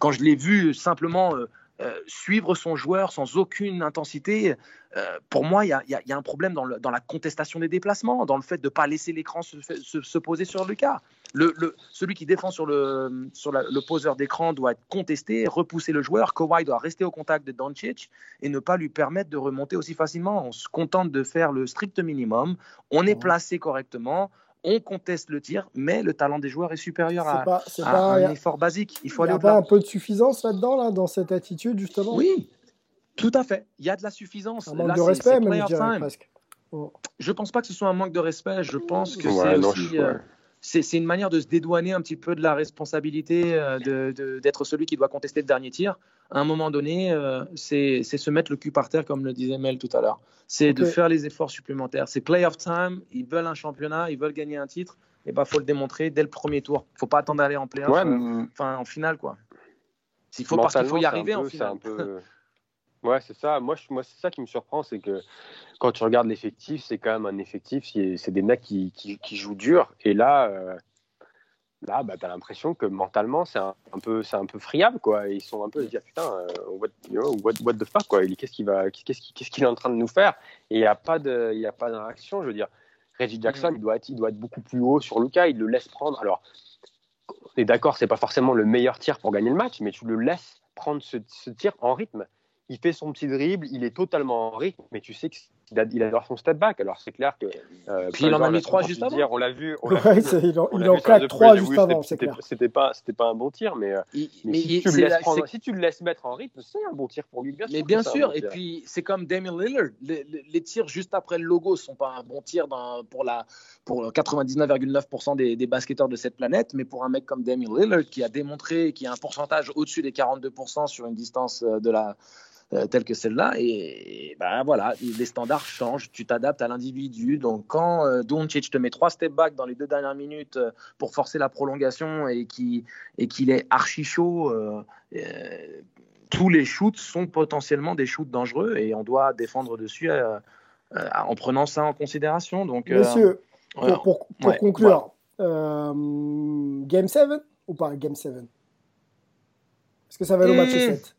quand je l'ai vu simplement euh, suivre son joueur sans aucune intensité, euh, pour moi, il y, a un problème dans, la contestation des déplacements, dans le fait de ne pas laisser l'écran se, poser sur Lucas. Le, celui qui défend sur le, sur le poseur d'écran doit être contesté, repousser le joueur. Kawhi doit rester au contact de Doncic et ne pas lui permettre de remonter aussi facilement. On se contente de faire le strict minimum. On est placé correctement on conteste le tir, mais le talent des joueurs est supérieur à, un effort basique. Il faut aller au-delà. Il y a pas un peu de suffisance là-dedans, là, dans cette attitude, justement Oui, tout à fait. Il y a de la suffisance. Un manque de respect, même, je dirais, presque. Je pense pas que ce soit un manque de respect. Je pense que c'est aussi. Euh, c'est une manière de se dédouaner un petit peu de la responsabilité euh, d'être celui qui doit contester le dernier tir. À un moment donné, euh, c'est se mettre le cul par terre, comme le disait Mel tout à l'heure. C'est de faire les efforts supplémentaires. C'est play of time. Ils veulent un championnat, ils veulent gagner un titre. Et bah, faut le démontrer dès le premier tour. Faut pas attendre d'aller en play euh, enfin en finale quoi. Il faut parce qu'il faut y arriver en finale. Ouais, c'est ça. Moi, moi c'est ça qui me surprend, c'est que quand tu regardes l'effectif, c'est quand même un effectif, c'est des mecs qui, qui, jouent dur. Et là, euh, là bah, tu as l'impression que mentalement, c'est un, peu, un peu friable. Quoi. ils sont un peu à dire Putain, euh, what, what, the fuck Qu'est-ce qu'il qu'est-ce qu'il est en train de nous faire? Et il n'y a pas de réaction. Je veux dire, Reggie Jackson, mm. il, doit être, il doit être beaucoup plus haut sur Lucas. Il le laisse prendre. Alors, on est d'accord, c'est pas forcément le meilleur tir pour gagner le match, mais tu le laisses prendre ce, ce tir en rythme il fait son petit dribble, il est totalement en rythme, mais tu sais que il adore son step back. Alors c'est clair que. Euh, Puis il en a mis trois juste avant. on l'a vu. On ouais, vu, il en, il en claque trois juste avant. C'était pas, c'était pas un bon tir, mais, euh, mais, si, tu le laisses prendre, si, tu le laisses mettre en rythme, c'est un bon tir pour lui. Bien mais bien sûr. Et puis c'est comme Damien Lillard. Les, les, tirs juste après le logo sont pas un bon tir dans, pour la pour 99,9% des, des, basketteurs de cette planète, mais pour un mec comme Damien Lillard qui a démontré qu'il y a un pourcentage au-dessus des 42% sur une distance euh, de la euh, telle que celle-là. Et, ben voilà, les standards changent, tu t'adaptes à l'individu. Donc quand euh, Doncic te met trois step back dans les deux dernières minutes euh, pour forcer la prolongation et qu'il est archi chaud, tous les shoots sont potentiellement des shoots dangereux et on doit défendre dessus en prenant ça en considération. Donc, Monsieur, pour, conclure, Game 7 ou pas Game 7 Est-ce que ça va le match 7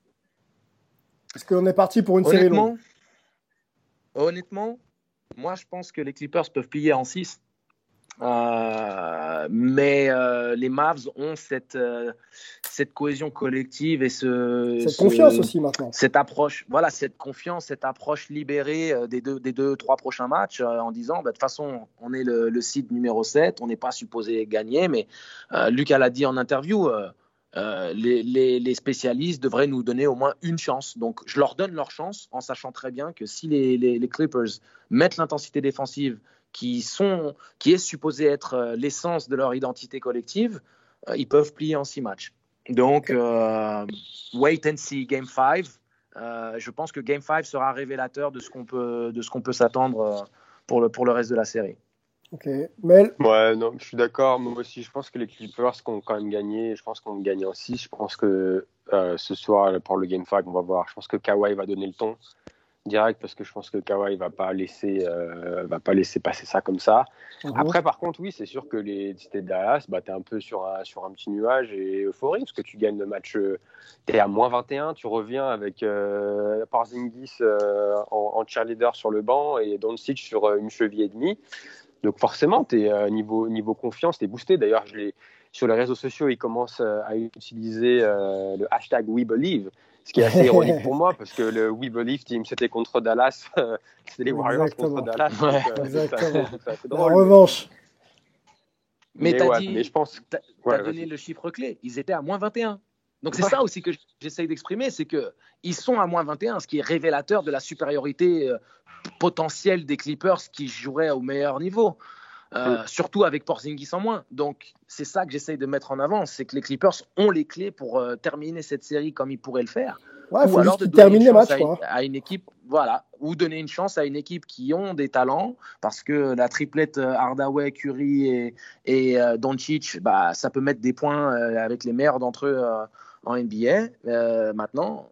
est-ce qu'on est parti pour une série longue Honnêtement, moi je pense que les Clippers peuvent plier en 6. Euh, mais euh, les Mavs ont cette, euh, cette cohésion collective et ce, cette confiance aussi maintenant. Cette approche, voilà, cette confiance, cette approche libérée des deux, des deux trois prochains matchs en disant, bah, de toute façon, on est le, le site numéro 7, on n'est pas supposé gagner, mais Lucas l'a dit en interview. Euh, les, spécialistes devraient nous donner au moins une chance. Donc, je leur donne leur chance en sachant très bien que si les, Clippers mettent l'intensité défensive qui, est supposée être euh, l'essence de leur identité collective, euh, ils peuvent plier en six matchs. Donc, wait and see Game 5. je pense que Game 5 sera révélateur de ce qu'on peut, peut s'attendre pour le, pour le reste de la série. Ok. Mel Ouais, non, je suis d'accord. Moi aussi, je pense que les Clippers ont quand même gagné. Je pense qu'on gagne en 6. Je pense que euh, ce soir, pour le Game 5, on va voir. Je pense que Kawhi va donner le ton direct parce que je pense que Kawhi va pas laisser euh, va pas laisser passer ça comme ça. Mhm. Après par contre oui c'est sûr que les si de Dallas bah es un peu sur un sur un petit nuage et euphorie parce que tu gagnes le match euh, tu es à moins 21 tu reviens avec euh, Parzingis en, en, cheerleader sur le banc et Doncic sur une cheville et demie donc forcément, es, euh, niveau, niveau confiance, tu es boosté. D'ailleurs, sur les réseaux sociaux, ils commencent euh, à utiliser euh, le hashtag WeBelieve, ce qui est assez ironique pour moi, parce que le WeBelieve team, c'était contre Dallas, c'était les Warriors contre Dallas. Exactement. La revanche. Mais, Mais t'as ouais, dit, mais je pense- t'as Ouais, t'as donné le chiffre clé. Ils étaient à moins 21. Donc c'est Ouais. ça aussi que j'essaye d'exprimer, c'est que ils sont à moins 21, ce qui est révélateur de la supériorité euh, potentielle des Clippers qui joueraient au meilleur niveau. Euh, Surtout avec Porzingis en moins. Donc, c'est ça que j'essaye de mettre en avant, c'est que les Clippers ont les clés pour euh, terminer cette série comme ils pourraient le faire. Ouais, faut ou alors juste de qu'ils donner terminent une les chance matchs, à, une équipe, voilà, ou donner une chance à une équipe qui ont des talents, parce que la triplette Hardaway, Curry et, et euh, Doncic, bah, ça peut mettre des points avec les meilleurs d'entre eux en NBA. Euh, maintenant,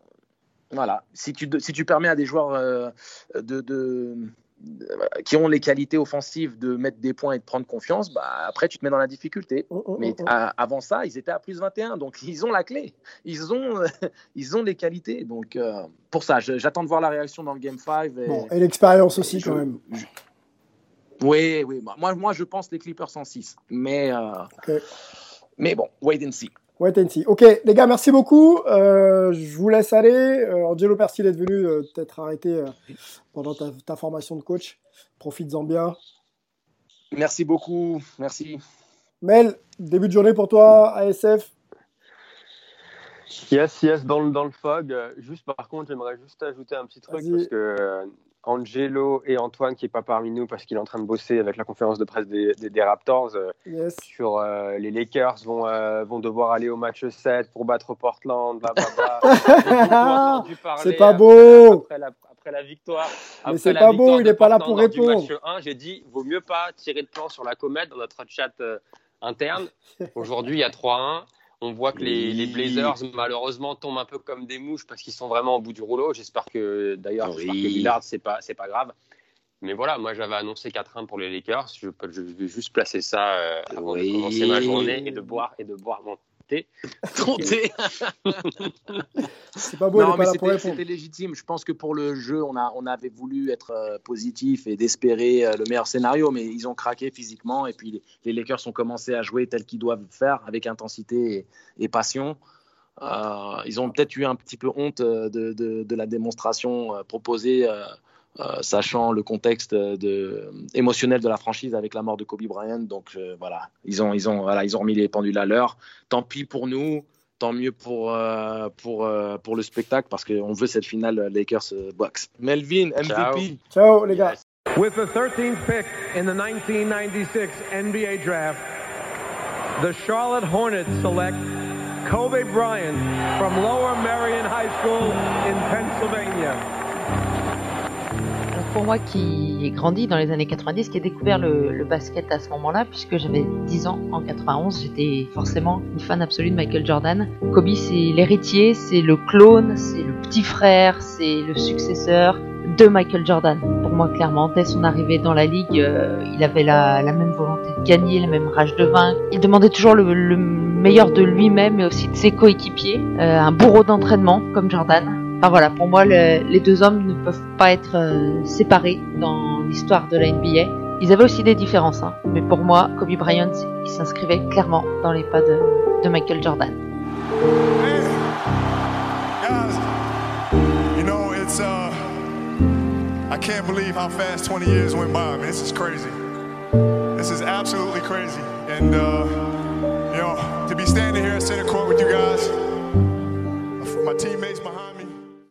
voilà, si tu, si tu permets à des joueurs euh, de, de- de- qui ont les qualités offensives de mettre des points et de prendre confiance, bah, après tu te mets dans la difficulté. Oh, Mais à- avant ça, ils étaient à plus 21, donc ils ont la clé. Ils ont, ils ont les qualités. Donc euh, pour ça, j'attends de voir la réaction dans le Game 5. Et... Bon, et l'expérience aussi, Je- quand même. Oui, oui. Moi, moi, je pense les Clippers en 6. Mais, euh, mais bon, wait and see. Wait and see. Ok, les gars, merci beaucoup. Euh, je vous laisse aller. Euh, Angelo Persil est venu euh, peut-être arrêter euh, pendant ta, ta formation de coach. Profites-en bien. Merci beaucoup. Merci. Mel, début de journée pour toi, ASF. Yes, yes, dans le, dans le fog. Juste par contre, j'aimerais juste ajouter un petit truc parce que euh, Angelo et Antoine, qui est pas parmi nous parce qu'il est en train de bosser avec la conférence de presse des, des- des Raptors, euh, Yes. sur euh, les Lakers vont, euh, vont devoir aller au match 7 pour battre Portland, C'est pas beau. Après la, après la victoire. Mais c'est pas beau, il de est pas là pour répondre. match 1, j'ai dit, vaut mieux pas tirer le plan sur la comète dans notre chat interne. Aujourd'hui, il y a 3-1. On voit que les, les Blazers, malheureusement, tombent un peu comme des mouches parce qu'ils sont vraiment au bout du rouleau. J'espère que, d'ailleurs, Oui. Lillard, c'est pas, c'est pas grave. Mais voilà, moi, j'avais annoncé 4-1 pour les Lakers. Je, je vais juste placer ça euh, avant Oui. de commencer ma journée et de boire, et de boire mon C'est pas beau, non, pas mais pour c'était légitime. Je pense que pour le jeu, on, a, on avait voulu être euh, positif et d'espérer euh, le meilleur scénario, mais ils ont craqué physiquement. Et puis les, les Lakers ont commencé à jouer tel qu'ils doivent faire, avec intensité et, et passion. Euh, ils ont peut-être eu un petit peu honte de, de- de la démonstration euh, proposée, sachant le contexte euh, de, émotionnel de la franchise avec la mort de Kobe Bryant. Donc euh, voilà, ils ont, ils, ont, voilà, ils ont remis les pendules à l'heure. Tant pis pour nous, tant mieux pour, euh, pour, euh, pour le spectacle parce qu'on veut cette finale Lakers-Bucks. Melvin, MVP. Ciao, les gars. With the 13th pick in the 1996 NBA draft, the Charlotte Hornets select Kobe Bryant from Lower Merion High School in Pennsylvania. Pour moi qui ai grandi dans les années 90, qui ai découvert le, basket à ce moment-là, puisque j'avais 10 ans en 91, j'étais forcément une fan absolue de Michael Jordan. Kobe c'est l'héritier, c'est le clone, c'est le petit frère, c'est le successeur de Michael Jordan. Pour moi clairement, dès son arrivée dans la ligue, euh, il avait la, même volonté de gagner, la même rage de vaincre. Il demandait toujours le, le meilleur de lui-même et aussi de ses coéquipiers. Euh, un bourreau d'entraînement comme Jordan. Enfin voilà, pour moi, le- les deux hommes ne peuvent pas être euh, séparés dans l'histoire de la NBA. Ils avaient aussi des différences, hein, mais pour moi, Kobe Bryant, s'inscrivait clairement dans les pas de, de Michael Jordan. Guys, uh, I can't believe how fast 20 years went by, man. This is crazy. This is absolutely crazy. And, uh, you know, to be standing here at center court with you guys, my teammates behind me,